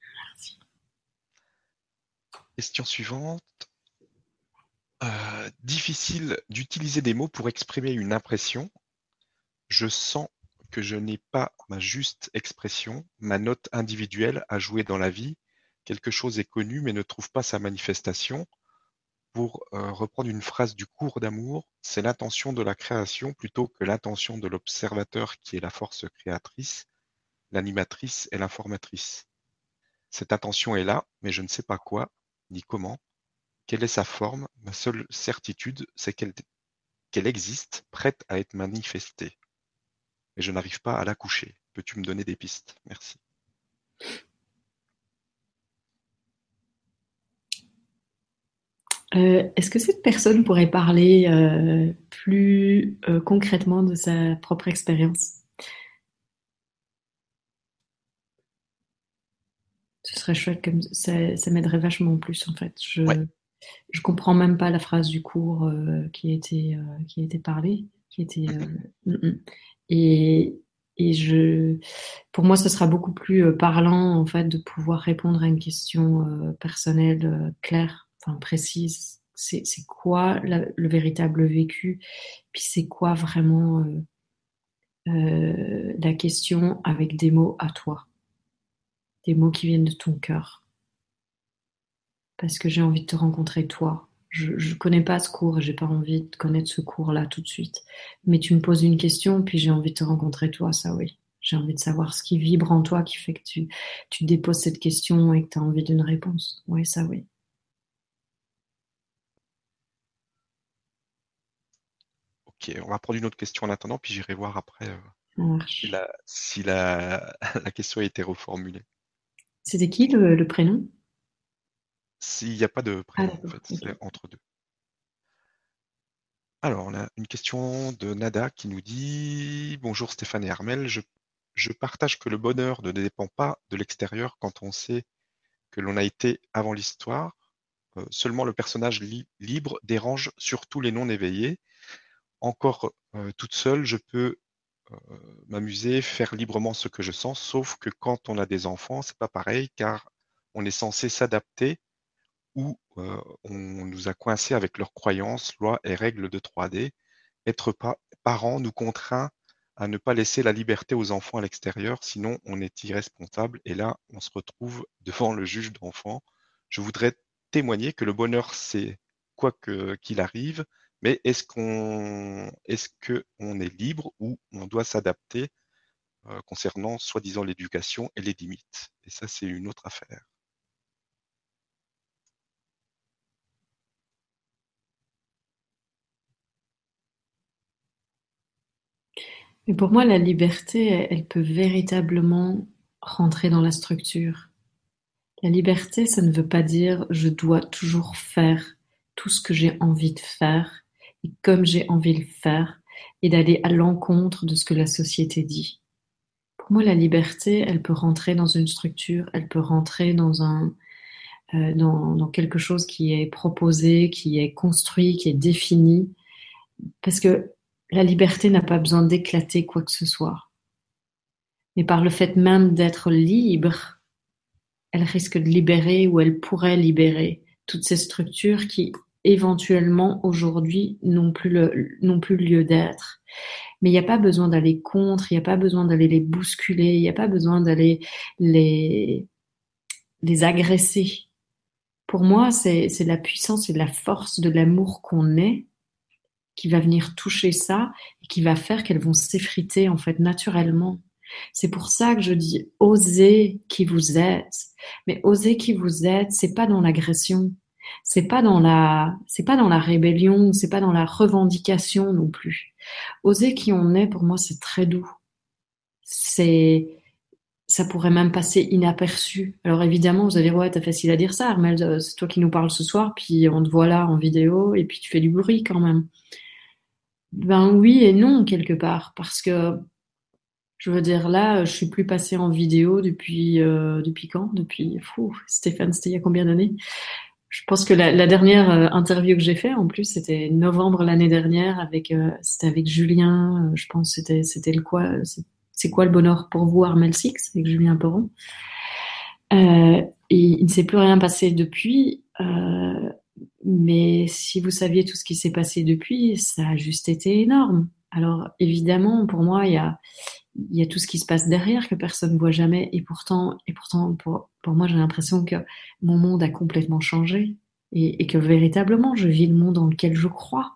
Merci. Question suivante. Euh, difficile d'utiliser des mots pour exprimer une impression. Je sens que je n'ai pas ma juste expression, ma note individuelle à jouer dans la vie. Quelque chose est connu mais ne trouve pas sa manifestation. Pour euh, reprendre une phrase du cours d'amour, c'est l'intention de la création plutôt que l'intention de l'observateur qui est la force créatrice, l'animatrice et l'informatrice. Cette intention est là, mais je ne sais pas quoi, ni comment. Quelle est sa forme? Ma seule certitude, c'est qu'elle existe, prête à être manifestée mais je n'arrive pas à la coucher. Peux-tu me donner des pistes? Merci. Euh, est-ce que cette personne pourrait parler euh, plus euh, concrètement de sa propre expérience? Ce serait chouette, comme ça, ça m'aiderait vachement plus en fait. Je, je comprends même pas la phrase du cours qui a été qui a été parlée, qui était. Et, et je, pour moi, ce sera beaucoup plus parlant en fait de pouvoir répondre à une question personnelle claire, enfin précise. C'est, quoi le véritable vécu, puis c'est quoi vraiment euh, la question avec des mots à toi, des mots qui viennent de ton cœur, parce que j'ai envie de te rencontrer toi, je, ne connais pas ce cours et j'ai pas envie de connaître ce cours-là tout de suite. Mais tu me poses une question, puis j'ai envie de te rencontrer toi, ça oui. J'ai envie de savoir ce qui vibre en toi qui fait que tu, tu déposes cette question et que tu as envie d'une réponse. Oui, ça oui. Ok, on va prendre une autre question en attendant, puis j'irai voir après euh, si, la, <laughs> la, question a été reformulée. C'était qui le prénom? S'il n'y a pas de prénom, ah, en fait, c'est entre deux. Alors, on a une question de Nada qui nous dit Bonjour Stéphane et Armel, je, partage que le bonheur ne dépend pas de l'extérieur quand on sait que l'on a été avant l'histoire. Euh, seulement le personnage libre dérange surtout les non-éveillés. Encore euh, toute seule, je peux euh, m'amuser, faire librement ce que je sens, sauf que quand on a des enfants, c'est pas pareil car on est censé s'adapter où on nous a coincés avec leurs croyances, lois et règles de 3D. Être parent nous contraint à ne pas laisser la liberté aux enfants à l'extérieur, sinon on est irresponsable et là on se retrouve <laughs> devant le juge d'enfant. Je voudrais témoigner que le bonheur c'est quoi qu'il arrive, mais est-ce qu'on est libre ou on doit s'adapter concernant soi-disant l'éducation et les limites? Et ça c'est une autre affaire. Mais pour moi, la liberté, elle peut véritablement rentrer dans la structure. La liberté, ça ne veut pas dire je dois toujours faire tout ce que j'ai envie de faire et comme j'ai envie de le faire et d'aller à l'encontre de ce que la société dit. Pour moi, la liberté, elle peut rentrer dans une structure, elle peut rentrer dans un, euh, dans, dans, quelque chose qui est proposé, qui est construit, qui est défini. Parce que la liberté n'a pas besoin d'éclater quoi que ce soit. Mais par le fait même d'être libre, elle risque de libérer ou elle pourrait libérer toutes ces structures qui éventuellement aujourd'hui n'ont plus, le, plus lieu d'être. Mais il n'y a pas besoin d'aller contre, il n'y a pas besoin d'aller les bousculer, il n'y a pas besoin d'aller les, les agresser. Pour moi, c'est, c'est la puissance et la force de l'amour qu'on est qui va venir toucher ça et qui va faire qu'elles vont s'effriter en fait naturellement. C'est pour ça que je dis osez qui vous êtes. Mais osez qui vous êtes, c'est pas dans l'agression, c'est pas dans la, c'est pas dans la rébellion, c'est pas dans la revendication non plus. Oser qui on est, pour moi, c'est très doux. C'est, ça pourrait même passer inaperçu. Alors évidemment, vous allez dire, ouais, t'as facile à dire ça, Armel, euh, c'est toi qui nous parles ce soir, puis on te voit là en vidéo, et puis tu fais du bruit quand même. Ben oui et non quelque part parce que je veux dire là, je suis plus passée en vidéo depuis euh, depuis quand? Depuis fou, Stéphane, c'était il y a combien d'années? Je pense que la, la dernière euh, interview que j'ai fait en plus c'était novembre l'année dernière avec euh, c'était avec Julien, je pense c'était c'était le quoi C'est quoi le bonheur pour vous, Armel Six, avec Julien Perron euh, il ne s'est plus rien passé depuis. Euh, mais si vous saviez tout ce qui s'est passé depuis, ça a juste été énorme. Alors évidemment, pour moi, il y a, il y a tout ce qui se passe derrière que personne ne voit jamais. Et pourtant, et pourtant pour, pour moi, j'ai l'impression que mon monde a complètement changé et, que véritablement, je vis le monde dans lequel je crois.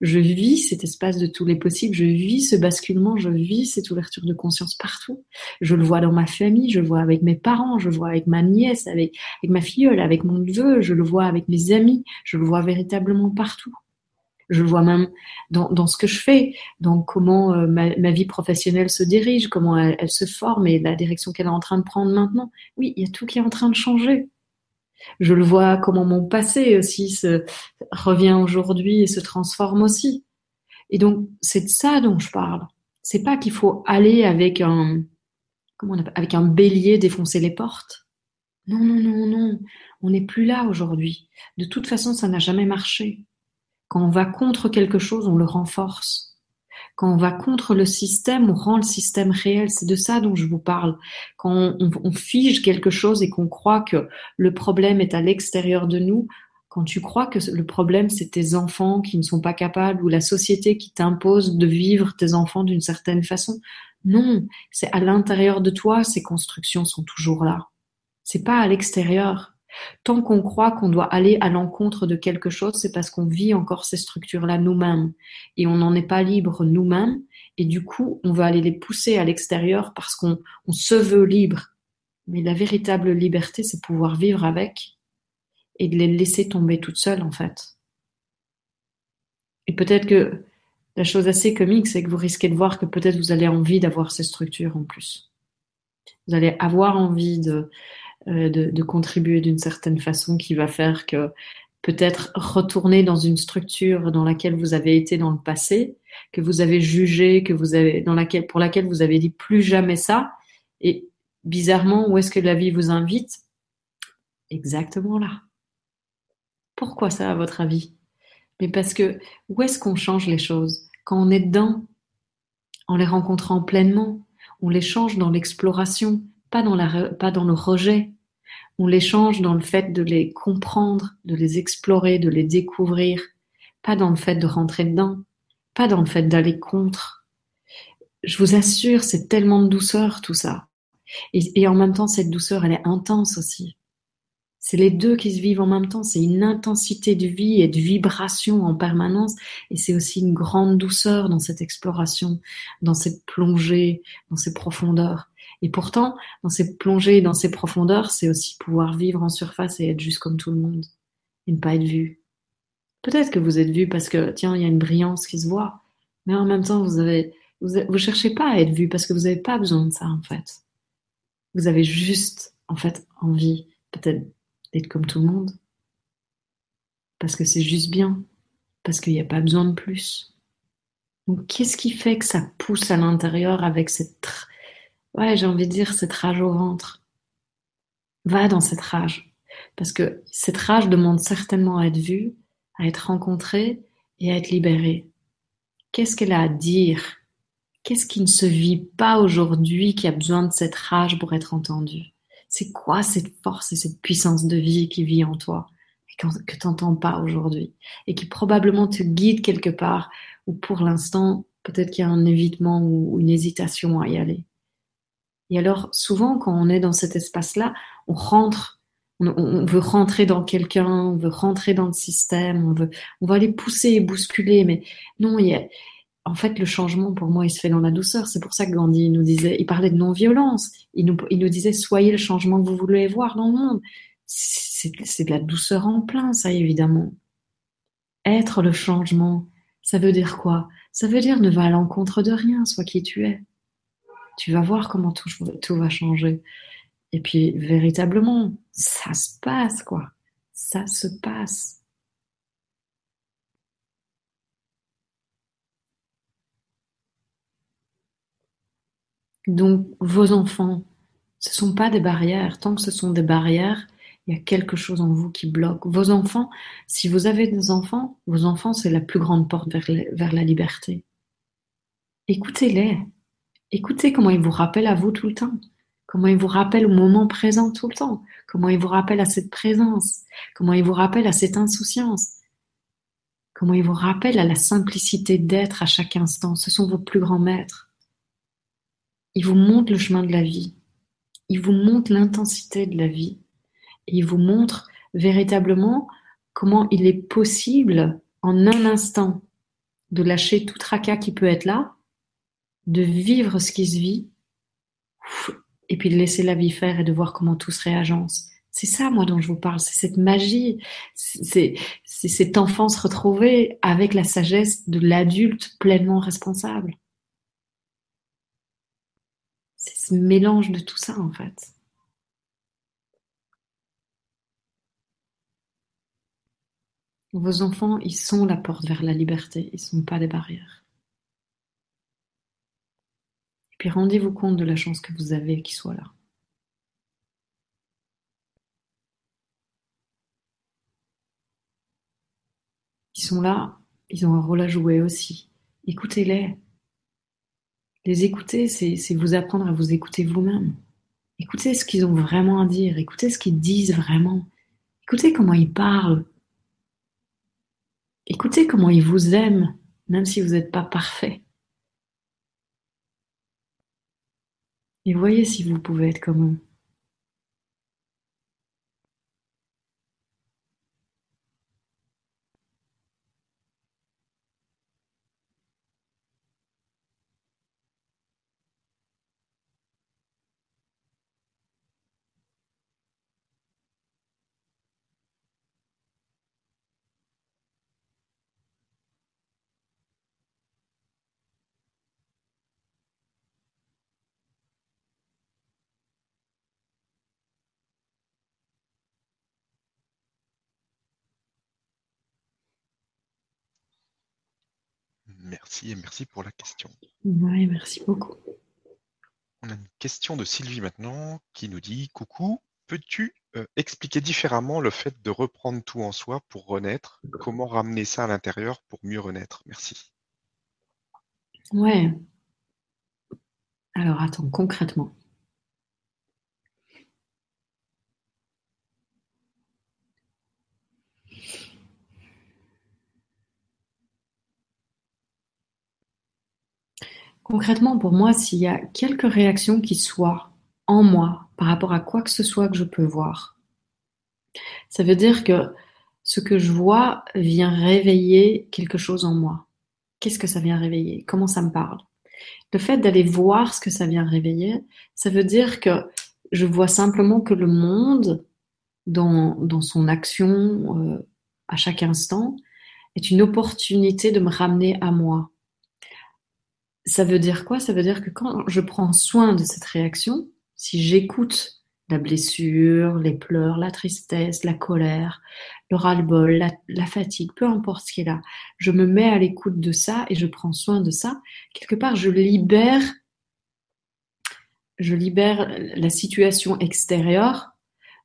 Je vis cet espace de tous les possibles, je vis ce basculement, je vis cette ouverture de conscience partout. Je le vois dans ma famille, je le vois avec mes parents, je le vois avec ma nièce, avec, avec ma filleule, avec mon neveu, je le vois avec mes amis, je le vois véritablement partout. Je le vois même dans, dans ce que je fais, dans comment euh, ma, ma, vie professionnelle se dirige, comment elle, elle se forme et la direction qu'elle est en train de prendre maintenant. Oui, il y a tout qui est en train de changer. Je le vois comment mon passé aussi se revient aujourd'hui et se transforme aussi. Et donc, c'est de ça dont je parle. C'est pas qu'il faut aller avec un, comment on appelle, avec un bélier défoncer les portes. Non, non, non, non. On n'est plus là aujourd'hui. De toute façon, ça n'a jamais marché. Quand on va contre quelque chose, on le renforce. Quand on va contre le système, on rend le système réel. C'est de ça dont je vous parle. Quand on, fige quelque chose et qu'on croit que le problème est à l'extérieur de nous, quand tu crois que le problème c'est tes enfants qui ne sont pas capables ou la société qui t'impose de vivre tes enfants d'une certaine façon, non, c'est à l'intérieur de toi, ces constructions sont toujours là. C'est pas à l'extérieur. Tant qu'on croit qu'on doit aller à l'encontre de quelque chose, c'est parce qu'on vit encore ces structures-là nous-mêmes et on n'en est pas libre nous-mêmes et du coup, on va aller les pousser à l'extérieur parce qu'on on se veut libre. Mais la véritable liberté, c'est pouvoir vivre avec et de les laisser tomber toutes seules en fait. Et peut-être que la chose assez comique, c'est que vous risquez de voir que peut-être vous allez envie d'avoir ces structures en plus. Vous allez avoir envie de, de, de, contribuer d'une certaine façon qui va faire que peut-être retourner dans une structure dans laquelle vous avez été dans le passé, que vous avez jugé, que vous avez dans laquelle pour laquelle vous avez dit plus jamais ça, et bizarrement où est-ce que la vie vous invite? Exactement là. Pourquoi ça à votre avis? Mais parce que où est-ce qu'on change les choses? Quand on est dedans, en les rencontrant pleinement, on les change dans l'exploration, pas dans, pas dans le rejet, on les change dans le fait de les comprendre, de les explorer, de les découvrir, pas dans le fait de rentrer dedans, pas dans le fait d'aller contre. Je vous assure, c'est tellement de douceur tout ça. Et, et, en même temps, cette douceur, elle est intense aussi. C'est les deux qui se vivent en même temps. C'est une intensité de vie et de vibration en permanence. Et c'est aussi une grande douceur dans cette exploration, dans cette plongée, dans ces profondeurs. Et pourtant, dans ces plongées, dans ces profondeurs, c'est aussi pouvoir vivre en surface et être juste comme tout le monde et ne pas être vu. Peut-être que vous êtes vu parce que, tiens, il y a une brillance qui se voit, mais en même temps, vous avez, vous, cherchez pas à être vu parce que vous n'avez pas besoin de ça, en fait. Vous avez juste, en fait, envie, peut-être, d'être comme tout le monde. Parce que c'est juste bien. Parce qu'il n'y a pas besoin de plus. Donc, qu'est-ce qui fait que ça pousse à l'intérieur avec cette ouais, j'ai envie de dire cette rage au ventre. Va dans cette rage. Parce que cette rage demande certainement à être vue, à être rencontrée et à être libérée. Qu'est-ce qu'elle a à dire? Qu'est-ce qui ne se vit pas aujourd'hui qui a besoin de cette rage pour être entendue C'est quoi cette force et cette puissance de vie qui vit en toi et que tu n'entends pas aujourd'hui? Et qui probablement te guide quelque part ou pour l'instant peut-être qu'il y a un évitement ou une hésitation à y aller. Et alors, souvent, quand on est dans cet espace-là, on rentre, on, veut rentrer dans quelqu'un, on veut rentrer dans le système, on veut, on va aller pousser et bousculer, mais non, il y a, en fait, le changement, pour moi, il se fait dans la douceur. C'est pour ça que Gandhi nous disait, il parlait de non-violence. Il nous, il nous disait, soyez le changement que vous voulez voir dans le monde. C'est de la douceur en plein, ça, évidemment. Être le changement, ça veut dire quoi? Ça veut dire ne va à l'encontre de rien, sois qui tu es tu vas voir comment tout, va changer. Et puis, véritablement, ça se passe, quoi. Ça se passe. Donc, vos enfants, ce ne sont pas des barrières. Tant que ce sont des barrières, il y a quelque chose en vous qui bloque. Vos enfants, si vous avez des enfants, vos enfants, c'est la plus grande porte vers la liberté. Écoutez-les, Écoutez comment il vous rappelle à vous tout le temps. Comment il vous rappelle au moment présent tout le temps. Comment il vous rappelle à cette présence. Comment il vous rappelle à cette insouciance. Comment il vous rappelle à la simplicité d'être à chaque instant. Ce sont vos plus grands maîtres. Il vous montre le chemin de la vie. Il vous montre l'intensité de la vie. Il vous montre véritablement comment il est possible en un instant de lâcher tout tracas qui peut être là, de vivre ce qui se vit, et puis de laisser la vie faire et de voir comment tout se réagence. C'est ça, moi, dont je vous parle. C'est cette magie, c'est cette enfance retrouvée avec la sagesse de l'adulte pleinement responsable. C'est ce mélange de tout ça, en fait. Vos enfants, ils sont la porte vers la liberté, ils ne sont pas des barrières. Et puis rendez-vous compte de la chance que vous avez qu'ils soient là. Ils sont là, ils ont un rôle à jouer aussi. Écoutez-les. Les écouter, c'est vous apprendre à vous écouter vous-même. Écoutez ce qu'ils ont vraiment à dire, écoutez ce qu'ils disent vraiment. Écoutez comment ils parlent, Écoutez comment ils vous aiment, même si vous n'êtes pas parfait. Et voyez si vous pouvez être comme eux. Merci et merci pour la question. Oui, merci beaucoup. On a une question de Sylvie maintenant qui nous dit Coucou, peux-tu euh, expliquer différemment le fait de reprendre tout en soi pour renaître? Comment ramener ça à l'intérieur pour mieux renaître? Merci. Ouais. Alors attends, concrètement. Concrètement, pour moi, s'il y a quelques réactions qui soient en moi par rapport à quoi que ce soit que je peux voir, ça veut dire que ce que je vois vient réveiller quelque chose en moi. Qu'est-ce que ça vient réveiller? Comment ça me parle? Le fait d'aller voir ce que ça vient réveiller, ça veut dire que je vois simplement que le monde, dans, dans son action euh, à chaque instant, est une opportunité de me ramener à moi. Ça veut dire quoi? Ça veut dire que quand je prends soin de cette réaction, si j'écoute la blessure, les pleurs, la tristesse, la colère, le ras-le-bol, la, fatigue, peu importe ce qui est là, je me mets à l'écoute de ça et je prends soin de ça. Quelque part, je libère, je libère la situation extérieure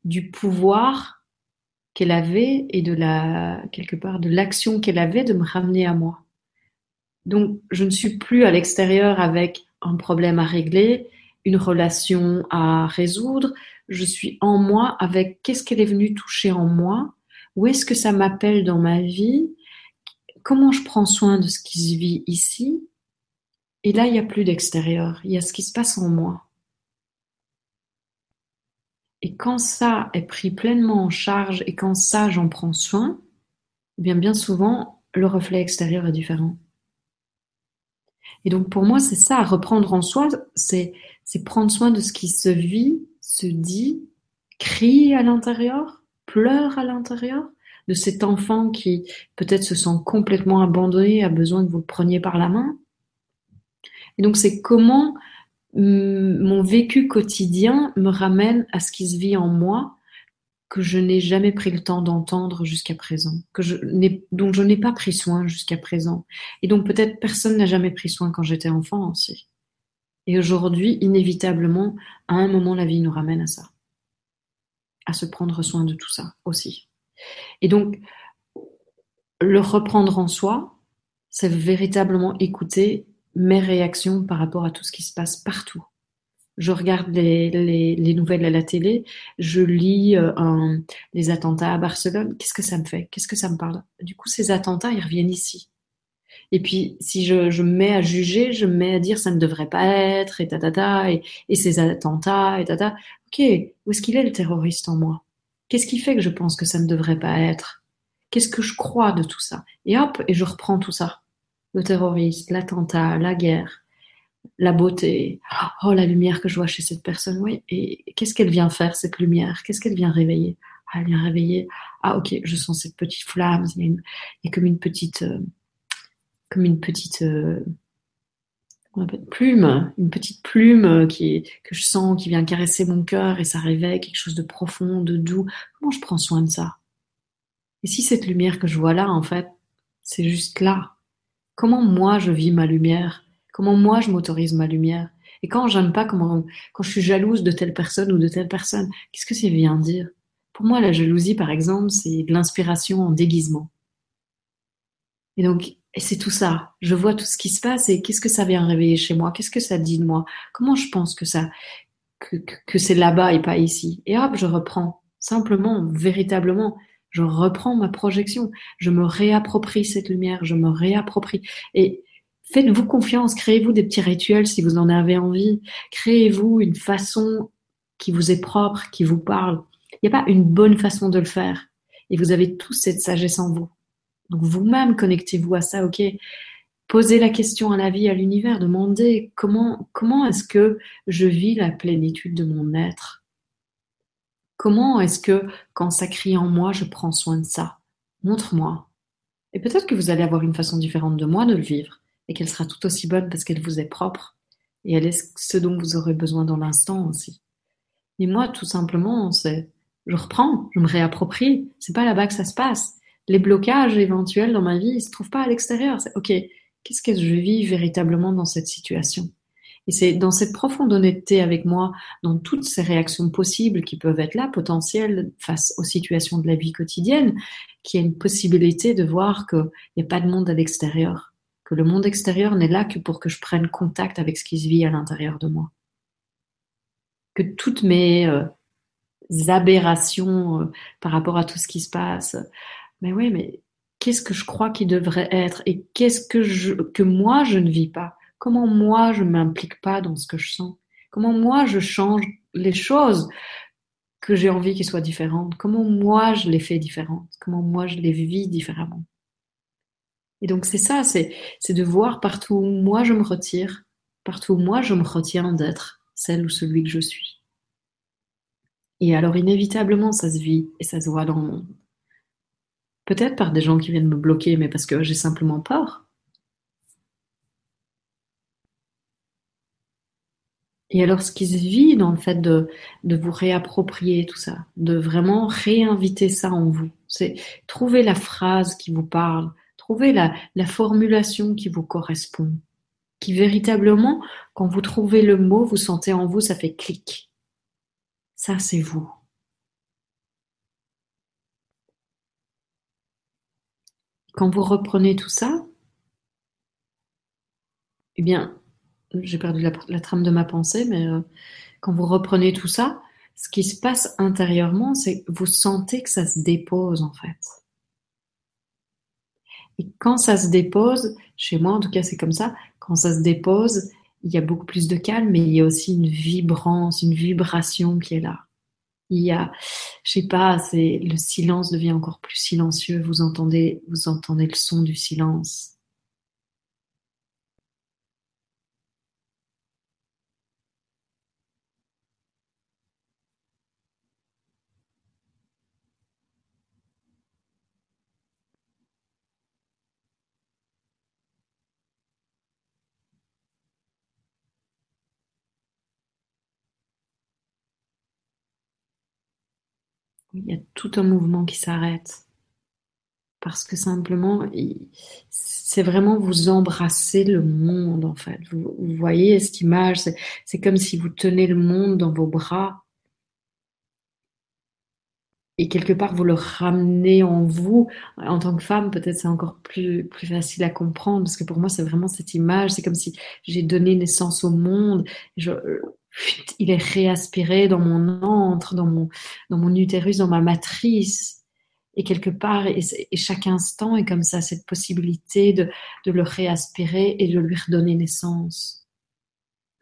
du pouvoir qu'elle avait et de la quelque part de l'action qu'elle avait de me ramener à moi. Donc, je ne suis plus à l'extérieur avec un problème à régler, une relation à résoudre. Je suis en moi avec qu'est-ce qu'elle est venue toucher en moi, où est-ce que ça m'appelle dans ma vie, comment je prends soin de ce qui se vit ici. Et là, il n'y a plus d'extérieur, il y a ce qui se passe en moi. Et quand ça est pris pleinement en charge et quand ça, j'en prends soin, eh bien, bien souvent, le reflet extérieur est différent. Et donc pour moi, c'est ça, reprendre en soi, c'est prendre soin de ce qui se vit, se dit, crie à l'intérieur, pleure à l'intérieur, de cet enfant qui peut-être se sent complètement abandonné, a besoin que vous le preniez par la main. Et donc c'est comment hum, mon vécu quotidien me ramène à ce qui se vit en moi que je n'ai jamais pris le temps d'entendre jusqu'à présent, que je dont je n'ai pas pris soin jusqu'à présent. Et donc peut-être personne n'a jamais pris soin quand j'étais enfant aussi. Et aujourd'hui, inévitablement, à un moment, la vie nous ramène à ça. À se prendre soin de tout ça aussi. Et donc, le reprendre en soi, c'est véritablement écouter mes réactions par rapport à tout ce qui se passe partout. Je regarde les, les, les nouvelles à la télé, je lis euh, un, les attentats à Barcelone. Qu'est-ce que ça me fait? Qu'est-ce que ça me parle? Du coup, ces attentats, ils reviennent ici. Et puis, si je, je me mets à juger, je me mets à dire ça ne devrait pas être, et tatata, et, et ces attentats, et tata. Ok, où est-ce qu'il est le terroriste en moi? Qu'est-ce qui fait que je pense que ça ne devrait pas être? Qu'est-ce que je crois de tout ça? Et hop, et je reprends tout ça. Le terroriste, l'attentat, la guerre, la beauté. Oh, la lumière que je vois chez cette personne, oui. Et qu'est-ce qu'elle vient faire, cette lumière? Qu'est-ce qu'elle vient réveiller? Ah, elle vient réveiller. Ah, ok, je sens cette petite flamme. Il y a, une, il y a comme une petite... Euh, comme une petite euh, plume, une petite plume qui que je sens qui vient caresser mon cœur et ça réveille quelque chose de profond, de doux. Comment je prends soin de ça? Et si cette lumière que je vois là, en fait, c'est juste là, comment moi je vis ma lumière? Comment moi je m'autorise ma lumière? Et quand j'aime pas, comment, quand je suis jalouse de telle personne ou de telle personne, qu'est-ce que ça vient dire? Pour moi, la jalousie, par exemple, c'est de l'inspiration en déguisement. Et donc, c'est tout ça. Je vois tout ce qui se passe et qu'est-ce que ça vient réveiller chez moi? Qu'est-ce que ça dit de moi? Comment je pense que ça, que, que c'est là-bas et pas ici? Et hop, je reprends. Simplement, véritablement, je reprends ma projection. Je me réapproprie cette lumière. Je me réapproprie. Et faites-vous confiance. Créez-vous des petits rituels si vous en avez envie. Créez-vous une façon qui vous est propre, qui vous parle. Il n'y a pas une bonne façon de le faire. Et vous avez tous cette sagesse en vous. Donc vous-même, connectez-vous à ça, ok? Posez la question à la vie, à l'univers, demandez comment, comment est-ce que je vis la plénitude de mon être? Comment est-ce que quand ça crie en moi, je prends soin de ça? Montre-moi. Et peut-être que vous allez avoir une façon différente de moi de le vivre et qu'elle sera tout aussi bonne parce qu'elle vous est propre et elle est ce dont vous aurez besoin dans l'instant aussi. Mais moi, tout simplement, c'est je reprends, je me réapproprie. C'est pas là-bas que ça se passe les blocages éventuels dans ma vie, ils se trouvent pas à l'extérieur. C'est ok, qu'est-ce que je vis véritablement dans cette situation? Et c'est dans cette profonde honnêteté avec moi, dans toutes ces réactions possibles qui peuvent être là, potentielles face aux situations de la vie quotidienne, qu'il y a une possibilité de voir qu'il n'y a pas de monde à l'extérieur, que le monde extérieur n'est là que pour que je prenne contact avec ce qui se vit à l'intérieur de moi. Que toutes mes euh, aberrations euh, par rapport à tout ce qui se passe, mais oui, mais qu'est-ce que je crois qu'il devrait être et qu'est-ce que je, que moi je ne vis pas? Comment moi je m'implique pas dans ce que je sens? Comment moi je change les choses que j'ai envie qu'elles soient différentes? Comment moi je les fais différentes? Comment moi je les vis différemment? Et donc c'est ça, c'est, de voir partout où moi je me retire, partout où moi je me retiens d'être celle ou celui que je suis. Et alors inévitablement ça se vit et ça se voit dans le monde. Peut-être par des gens qui viennent me bloquer, mais parce que j'ai simplement peur. Et alors, ce qui se vit dans le fait de vous réapproprier tout ça, de vraiment réinviter ça en vous, c'est trouver la phrase qui vous parle, trouver la, la formulation qui vous correspond, qui véritablement, quand vous trouvez le mot, vous sentez en vous, ça fait clic. Ça, c'est vous. Quand vous reprenez tout ça, eh bien, j'ai perdu la, trame de ma pensée, mais euh, quand vous reprenez tout ça, ce qui se passe intérieurement, c'est que vous sentez que ça se dépose en fait. Et quand ça se dépose, chez moi en tout cas c'est comme ça, quand ça se dépose, il y a beaucoup plus de calme, mais il y a aussi une vibrance, une vibration qui est là il y a, je sais pas, c'est le silence devient encore plus silencieux. Vous entendez, vous entendez le son du silence. Il y a tout un mouvement qui s'arrête. Parce que simplement, c'est vraiment vous embrasser le monde, en fait. Vous, voyez cette image, c'est comme si vous tenez le monde dans vos bras. et quelque part vous le ramenez en vous. En tant que femme, peut-être c'est encore plus, facile à comprendre parce que pour moi c'est vraiment cette image. C'est comme si j'ai donné naissance au monde. Il est réaspiré dans mon antre, dans mon, dans mon utérus, dans ma matrice. Et quelque part, et, chaque instant est comme ça, cette possibilité de, de le réaspirer et de lui redonner naissance.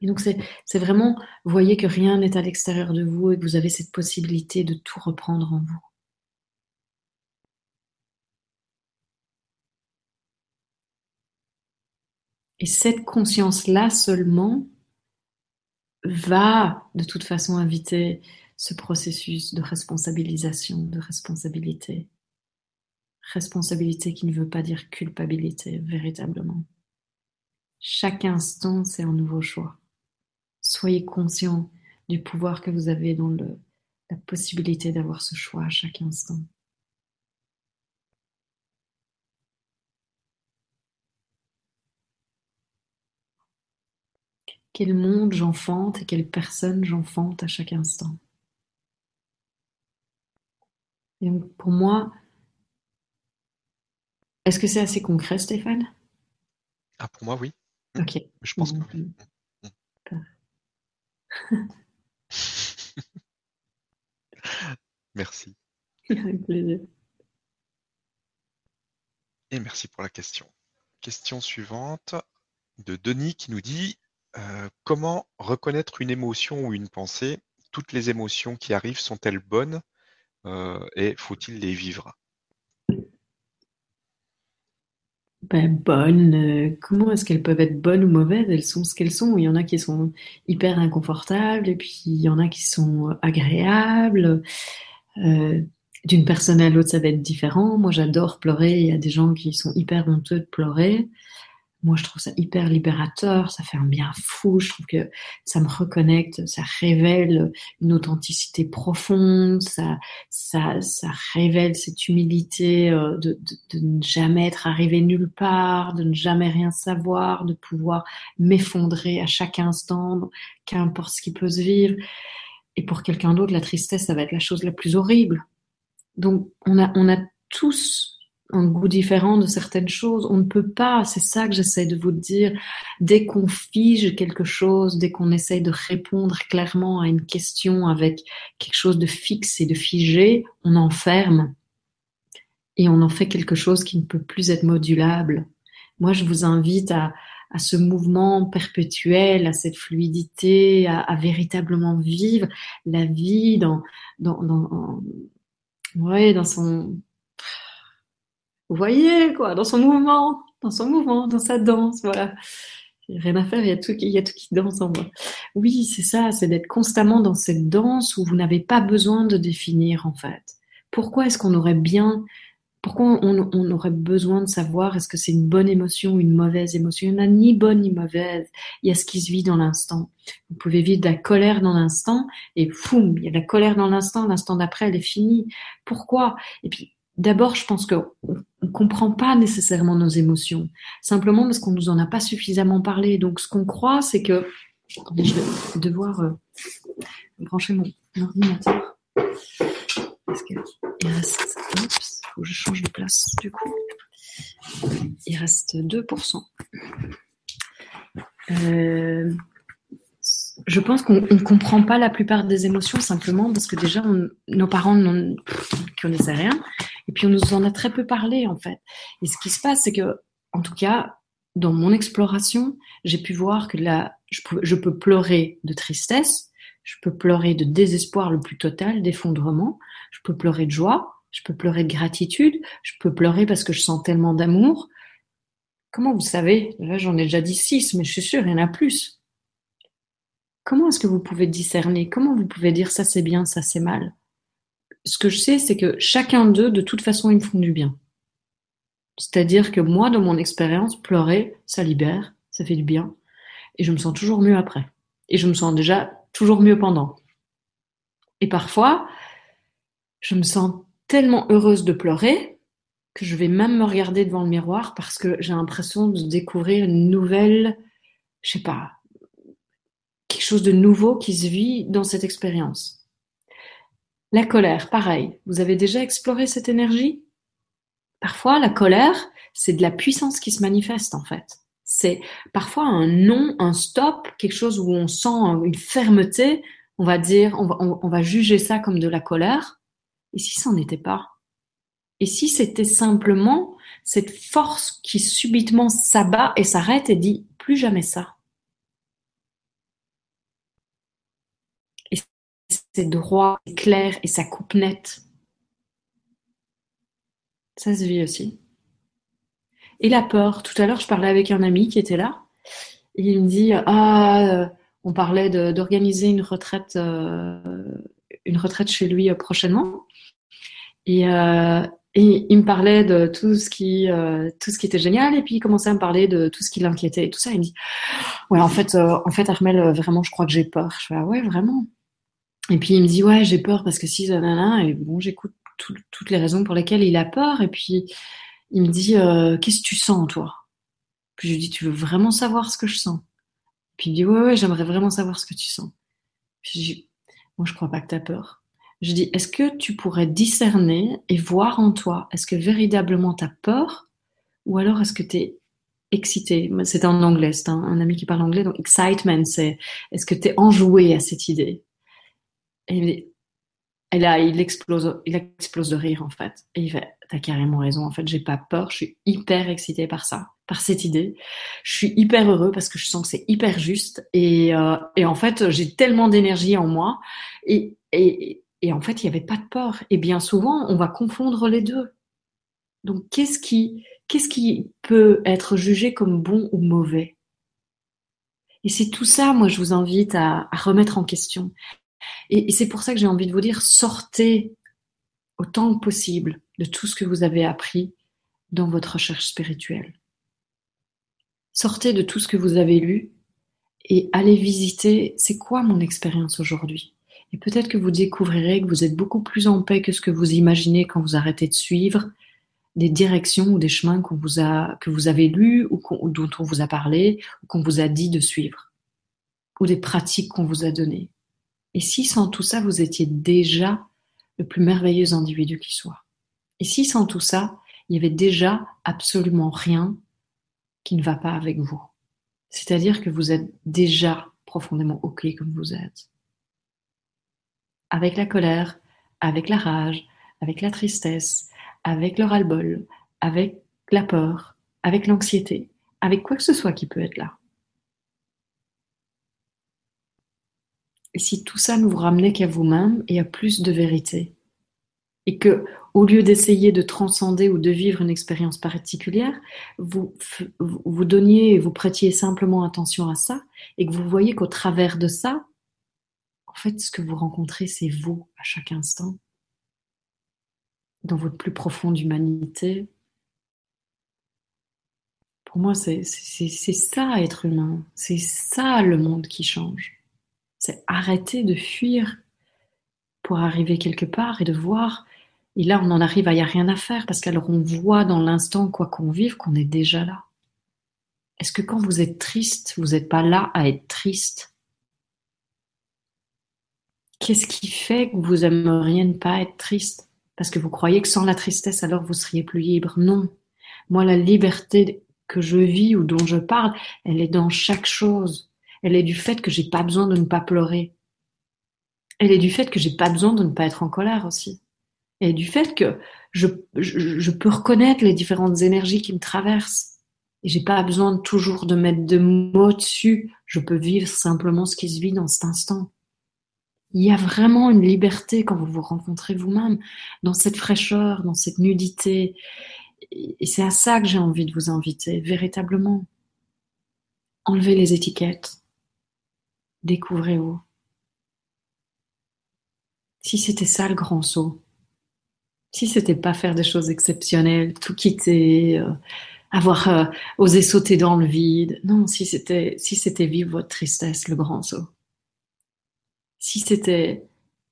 Et donc c'est vraiment, vous voyez que rien n'est à l'extérieur de vous et que vous avez cette possibilité de tout reprendre en vous. Et cette conscience-là seulement va de toute façon inviter ce processus de responsabilisation, de responsabilité. Responsabilité qui ne veut pas dire culpabilité, véritablement. Chaque instant, c'est un nouveau choix. Soyez conscient du pouvoir que vous avez dans le, la possibilité d'avoir ce choix à chaque instant. Quel monde j'enfante et quelle personne j'enfante à chaque instant. Et pour moi, est-ce que c'est assez concret, Stéphane? Ah, pour moi, oui. Ok. Je pense que oui. <laughs> merci. Avec plaisir. Et merci pour la question. Question suivante de Denis qui nous dit euh, comment reconnaître une émotion ou une pensée? Toutes les émotions qui arrivent sont-elles bonnes euh, et faut-il les vivre? Ben, bonnes, euh, comment est-ce qu'elles peuvent être bonnes ou mauvaises? Elles sont ce qu'elles sont. Il y en a qui sont hyper inconfortables et puis il y en a qui sont agréables. D'une personne à l'autre, ça va être différent. Moi, j'adore pleurer. Il y a des gens qui sont hyper honteux de pleurer. Moi, je trouve ça hyper libérateur, ça fait un bien fou, je trouve que ça me reconnecte, ça révèle une authenticité profonde, ça, révèle cette humilité euh, de, ne jamais être arrivé nulle part, de ne jamais rien savoir, de pouvoir m'effondrer à chaque instant, qu'importe ce qui peut se vivre. Et pour quelqu'un d'autre, la tristesse, ça va être la chose la plus horrible. Donc, on a, on a tous un goût différent de certaines choses. On ne peut pas, c'est ça que j'essaie de vous dire, dès qu'on fige quelque chose, dès qu'on essaie de répondre clairement à une question avec quelque chose de fixe et de figé, on enferme et on en fait quelque chose qui ne peut plus être modulable. Moi, je vous invite à, à ce mouvement perpétuel, à cette fluidité, à, à véritablement vivre la vie dans, dans, dans, ouais, dans son, vous voyez, quoi, dans son mouvement, dans son mouvement, dans sa danse, voilà. A rien à faire, il y a tout, il y a tout qui danse en moi. Oui, c'est ça, c'est d'être constamment dans cette danse où vous n'avez pas besoin de définir, en fait. Pourquoi est-ce qu'on aurait bien, pourquoi on, on, aurait besoin de savoir est-ce que c'est une bonne émotion ou une mauvaise émotion? Il n'y en a ni bonne ni mauvaise. Il y a ce qui se vit dans l'instant. Vous pouvez vivre de la colère dans l'instant et foum, il y a de la colère dans l'instant, l'instant d'après, elle est finie. Pourquoi? Et puis, D'abord, je pense qu'on ne comprend pas nécessairement nos émotions, simplement parce qu'on nous en a pas suffisamment parlé. Donc, ce qu'on croit, c'est que je vais devoir euh, brancher mon ordinateur parce qu'il reste. Oups, faut que je change de place du coup. Il reste 2%. Euh, je pense qu'on ne comprend pas la plupart des émotions simplement parce que déjà nos parents ne connaissaient rien et puis on nous en a très peu parlé en fait. Et ce qui se passe, c'est que, en tout cas, dans mon exploration, j'ai pu voir que là, je peux, pleurer de tristesse, je peux pleurer de désespoir le plus total, d'effondrement, je peux pleurer de joie, je peux pleurer de gratitude, je peux pleurer parce que je sens tellement d'amour. Comment vous savez? Là, j'en ai déjà dit six, mais je suis sûre, il y en a plus. Comment est-ce que vous pouvez discerner? Comment vous pouvez dire ça c'est bien, ça c'est mal? Ce que je sais, c'est que chacun d'eux, de toute façon, ils me font du bien. C'est-à-dire que moi, dans mon expérience, pleurer, ça libère, ça fait du bien. Et je me sens toujours mieux après. Et je me sens déjà toujours mieux pendant. Et parfois, je me sens tellement heureuse de pleurer que je vais même me regarder devant le miroir parce que j'ai l'impression de découvrir une nouvelle, je sais pas, quelque chose de nouveau qui se vit dans cette expérience. La colère, pareil. Vous avez déjà exploré cette énergie? Parfois, la colère, c'est de la puissance qui se manifeste en fait. C'est parfois un non, un stop, quelque chose où on sent une fermeté. On va dire, on va, juger ça comme de la colère. Et si ça n'en était pas? Et si c'était simplement cette force qui subitement s'abat et s'arrête et dit plus jamais ça? C'est droit, c'est clair et ça coupe net. Ça se vit aussi. Et la peur. Tout à l'heure, je parlais avec un ami qui était là. Il me dit Ah, euh, on parlait d'organiser une retraite, euh, une retraite chez lui euh, prochainement. Et, et, il me parlait de tout ce qui, tout ce qui était génial. Et puis il commençait à me parler de tout ce qui l'inquiétait et tout ça. Il me dit Ouais, en fait, en fait, Armel, vraiment, je crois que j'ai peur. Je fais Ah ouais, vraiment? Et puis il me dit ouais j'ai peur parce que si nanana. Et bon j'écoute toutes les raisons pour lesquelles il a peur. Et puis il me dit euh, qu'est-ce que tu sens toi? Puis je lui dis tu veux vraiment savoir ce que je sens? Puis il me dit ouais ouais j'aimerais vraiment savoir ce que tu sens. Puis je dis moi je crois pas que tu as peur. Je dis est-ce que tu pourrais discerner et voir en toi est-ce que véritablement tu as peur ou alors est-ce que tu es excité C'est en anglais, c'est un, un, ami qui parle anglais donc excitement c'est est-ce que tu es enjoué à cette idée? Et, là, il explose, il explose de rire en fait. Et il fait, t'as carrément raison. En fait, j'ai pas peur. Je suis hyper excitée par ça, par cette idée. Je suis hyper heureux parce que je sens que c'est hyper juste. Et, euh, en fait, j'ai tellement d'énergie en moi. Et, en fait, il n'y avait pas de peur. Et bien souvent, on va confondre les deux. Donc, qu'est-ce qui, peut être jugé comme bon ou mauvais? Et c'est tout ça, moi, je vous invite à remettre en question. Et, c'est pour ça que j'ai envie de vous dire, sortez autant que possible de tout ce que vous avez appris dans votre recherche spirituelle. Sortez de tout ce que vous avez lu et allez visiter c'est quoi mon expérience aujourd'hui? Et peut-être que vous découvrirez que vous êtes beaucoup plus en paix que ce que vous imaginez quand vous arrêtez de suivre des directions ou des chemins que vous avez lus ou dont on vous a parlé ou qu'on vous a dit de suivre ou des pratiques qu'on vous a données. Et si sans tout ça, vous étiez déjà le plus merveilleux individu qui soit? Et si sans tout ça, il y avait déjà absolument rien qui ne va pas avec vous? C'est-à-dire que vous êtes déjà profondément OK comme vous êtes. Avec la colère, avec la rage, avec la tristesse, avec le ras-le-bol, avec la peur, avec l'anxiété, avec quoi que ce soit qui peut être là. Et si tout ça ne vous ramenait qu'à vous-même et à plus de vérité Et que, au lieu d'essayer de transcender ou de vivre une expérience particulière, vous, vous donniez et vous prêtiez simplement attention à ça et que vous voyez qu'au travers de ça, en fait, ce que vous rencontrez, c'est vous à chaque instant. Dans votre plus profonde humanité. Pour moi, c'est ça être humain. C'est ça le monde qui change. C'est arrêter de fuir pour arriver quelque part et de voir. Et là, on en arrive à il n'y a rien à faire parce qu'alors on voit dans l'instant, quoi qu'on vive, qu'on est déjà là. Est-ce que quand vous êtes triste, vous n'êtes pas là à être triste? Qu'est-ce qui fait que vous aimeriez ne pas être triste? Parce que vous croyez que sans la tristesse, alors vous seriez plus libre? Non. Moi, la liberté que je vis ou dont je parle, elle est dans chaque chose. Elle est du fait que j'ai pas besoin de ne pas pleurer. Elle est du fait que j'ai pas besoin de ne pas être en colère aussi. Et du fait que je, peux reconnaître les différentes énergies qui me traversent. Et j'ai pas besoin toujours de mettre de mots dessus. Je peux vivre simplement ce qui se vit dans cet instant. Il y a vraiment une liberté quand vous vous rencontrez vous-même, dans cette fraîcheur, dans cette nudité. Et c'est à ça que j'ai envie de vous inviter, véritablement. Enlevez les étiquettes découvrez-vous. Si c'était ça le grand saut, si c'était pas faire des choses exceptionnelles, tout quitter, euh, avoir euh, osé sauter dans le vide, non, si c'était si c'était vivre votre tristesse, le grand saut. Si c'était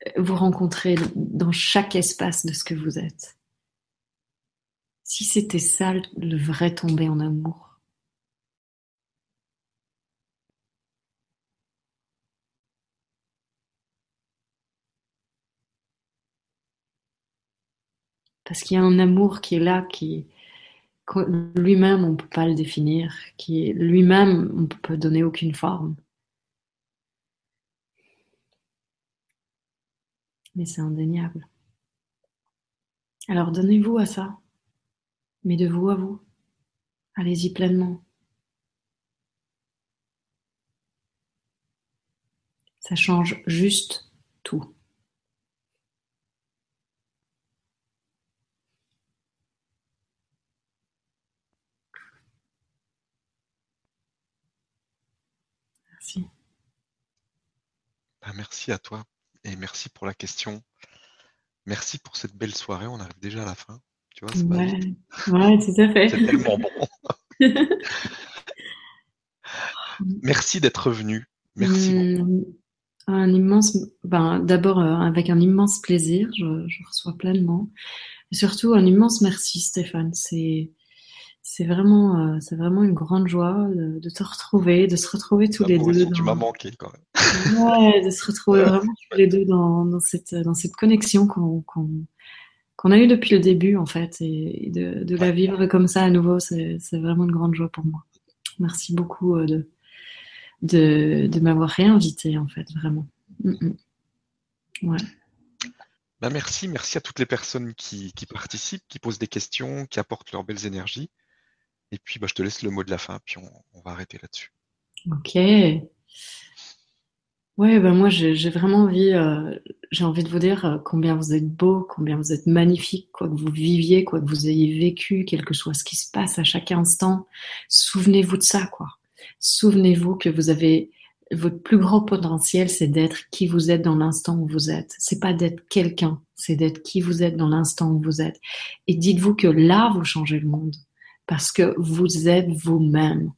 euh, vous rencontrer dans chaque espace de ce que vous êtes. Si c'était ça le vrai tomber en amour. Parce qu'il y a un amour qui est là, qui lui-même, on ne peut pas le définir, qui lui-même, on ne peut donner aucune forme. Mais c'est indéniable. Alors donnez-vous à ça, mais de vous à vous. Allez-y pleinement. Ça change juste tout. Merci. Ben, merci à toi et merci pour la question. Merci pour cette belle soirée. On arrive déjà à la fin. Tu vois, ouais. ouais, tout à fait. C'est tellement bon. <laughs> merci d'être venu. Merci beaucoup. Mmh un immense, ben, d'abord euh, avec un immense plaisir, je, reçois pleinement. Et surtout un immense merci Stéphane. C'est c'est vraiment euh, c'est vraiment une grande joie de, te retrouver, de se retrouver tous les deux. Tu m'as manqué quand même. Ouais, de se retrouver vraiment tous les deux dans, dans cette dans cette connexion qu'on qu'on a eue depuis le début en fait et, de, de la vivre comme ça à nouveau, c'est vraiment une grande joie pour moi. Merci beaucoup euh, de de, de m'avoir réinvité, en fait, vraiment. Mm, mm. Ouais. Bah merci, merci à toutes les personnes qui, qui, participent, qui posent des questions, qui apportent leurs belles énergies. Et puis, bah, je te laisse le mot de la fin, puis on, on va arrêter là-dessus. Ok. Ouais, ben moi j'ai vraiment envie, euh, j'ai envie de vous dire euh, combien vous êtes beau, combien vous êtes magnifique, quoi que vous viviez, quoi que vous ayez vécu, quel que soit ce qui se passe à chaque instant. Souvenez-vous de ça, quoi. Souvenez-vous que vous avez votre plus grand potentiel, c'est d'être qui vous êtes dans l'instant où vous êtes. C'est pas d'être quelqu'un, c'est d'être qui vous êtes dans l'instant où vous êtes. Et dites-vous que là, vous changez le monde parce que vous êtes vous-même.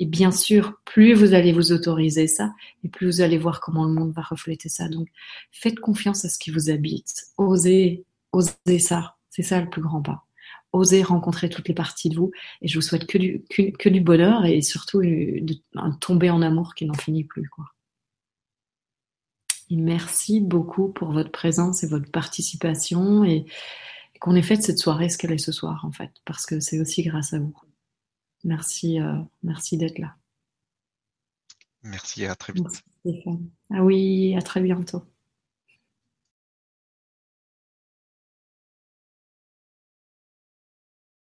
Et bien sûr, plus vous allez vous autoriser ça, et plus vous allez voir comment le monde va refléter ça. Donc, faites confiance à ce qui vous habite. Osez, osez ça. C'est ça le plus grand pas oser rencontrer toutes les parties de vous. Et je vous souhaite que du, que, du bonheur et surtout de, tomber en amour qui n'en finit plus. Quoi. Et merci beaucoup pour votre présence et votre participation et, qu'on ait fait cette soirée ce qu'elle est ce soir en fait, parce que c'est aussi grâce à vous. Merci, euh, merci d'être là. Merci et à très vite. Ah oui, à très bientôt.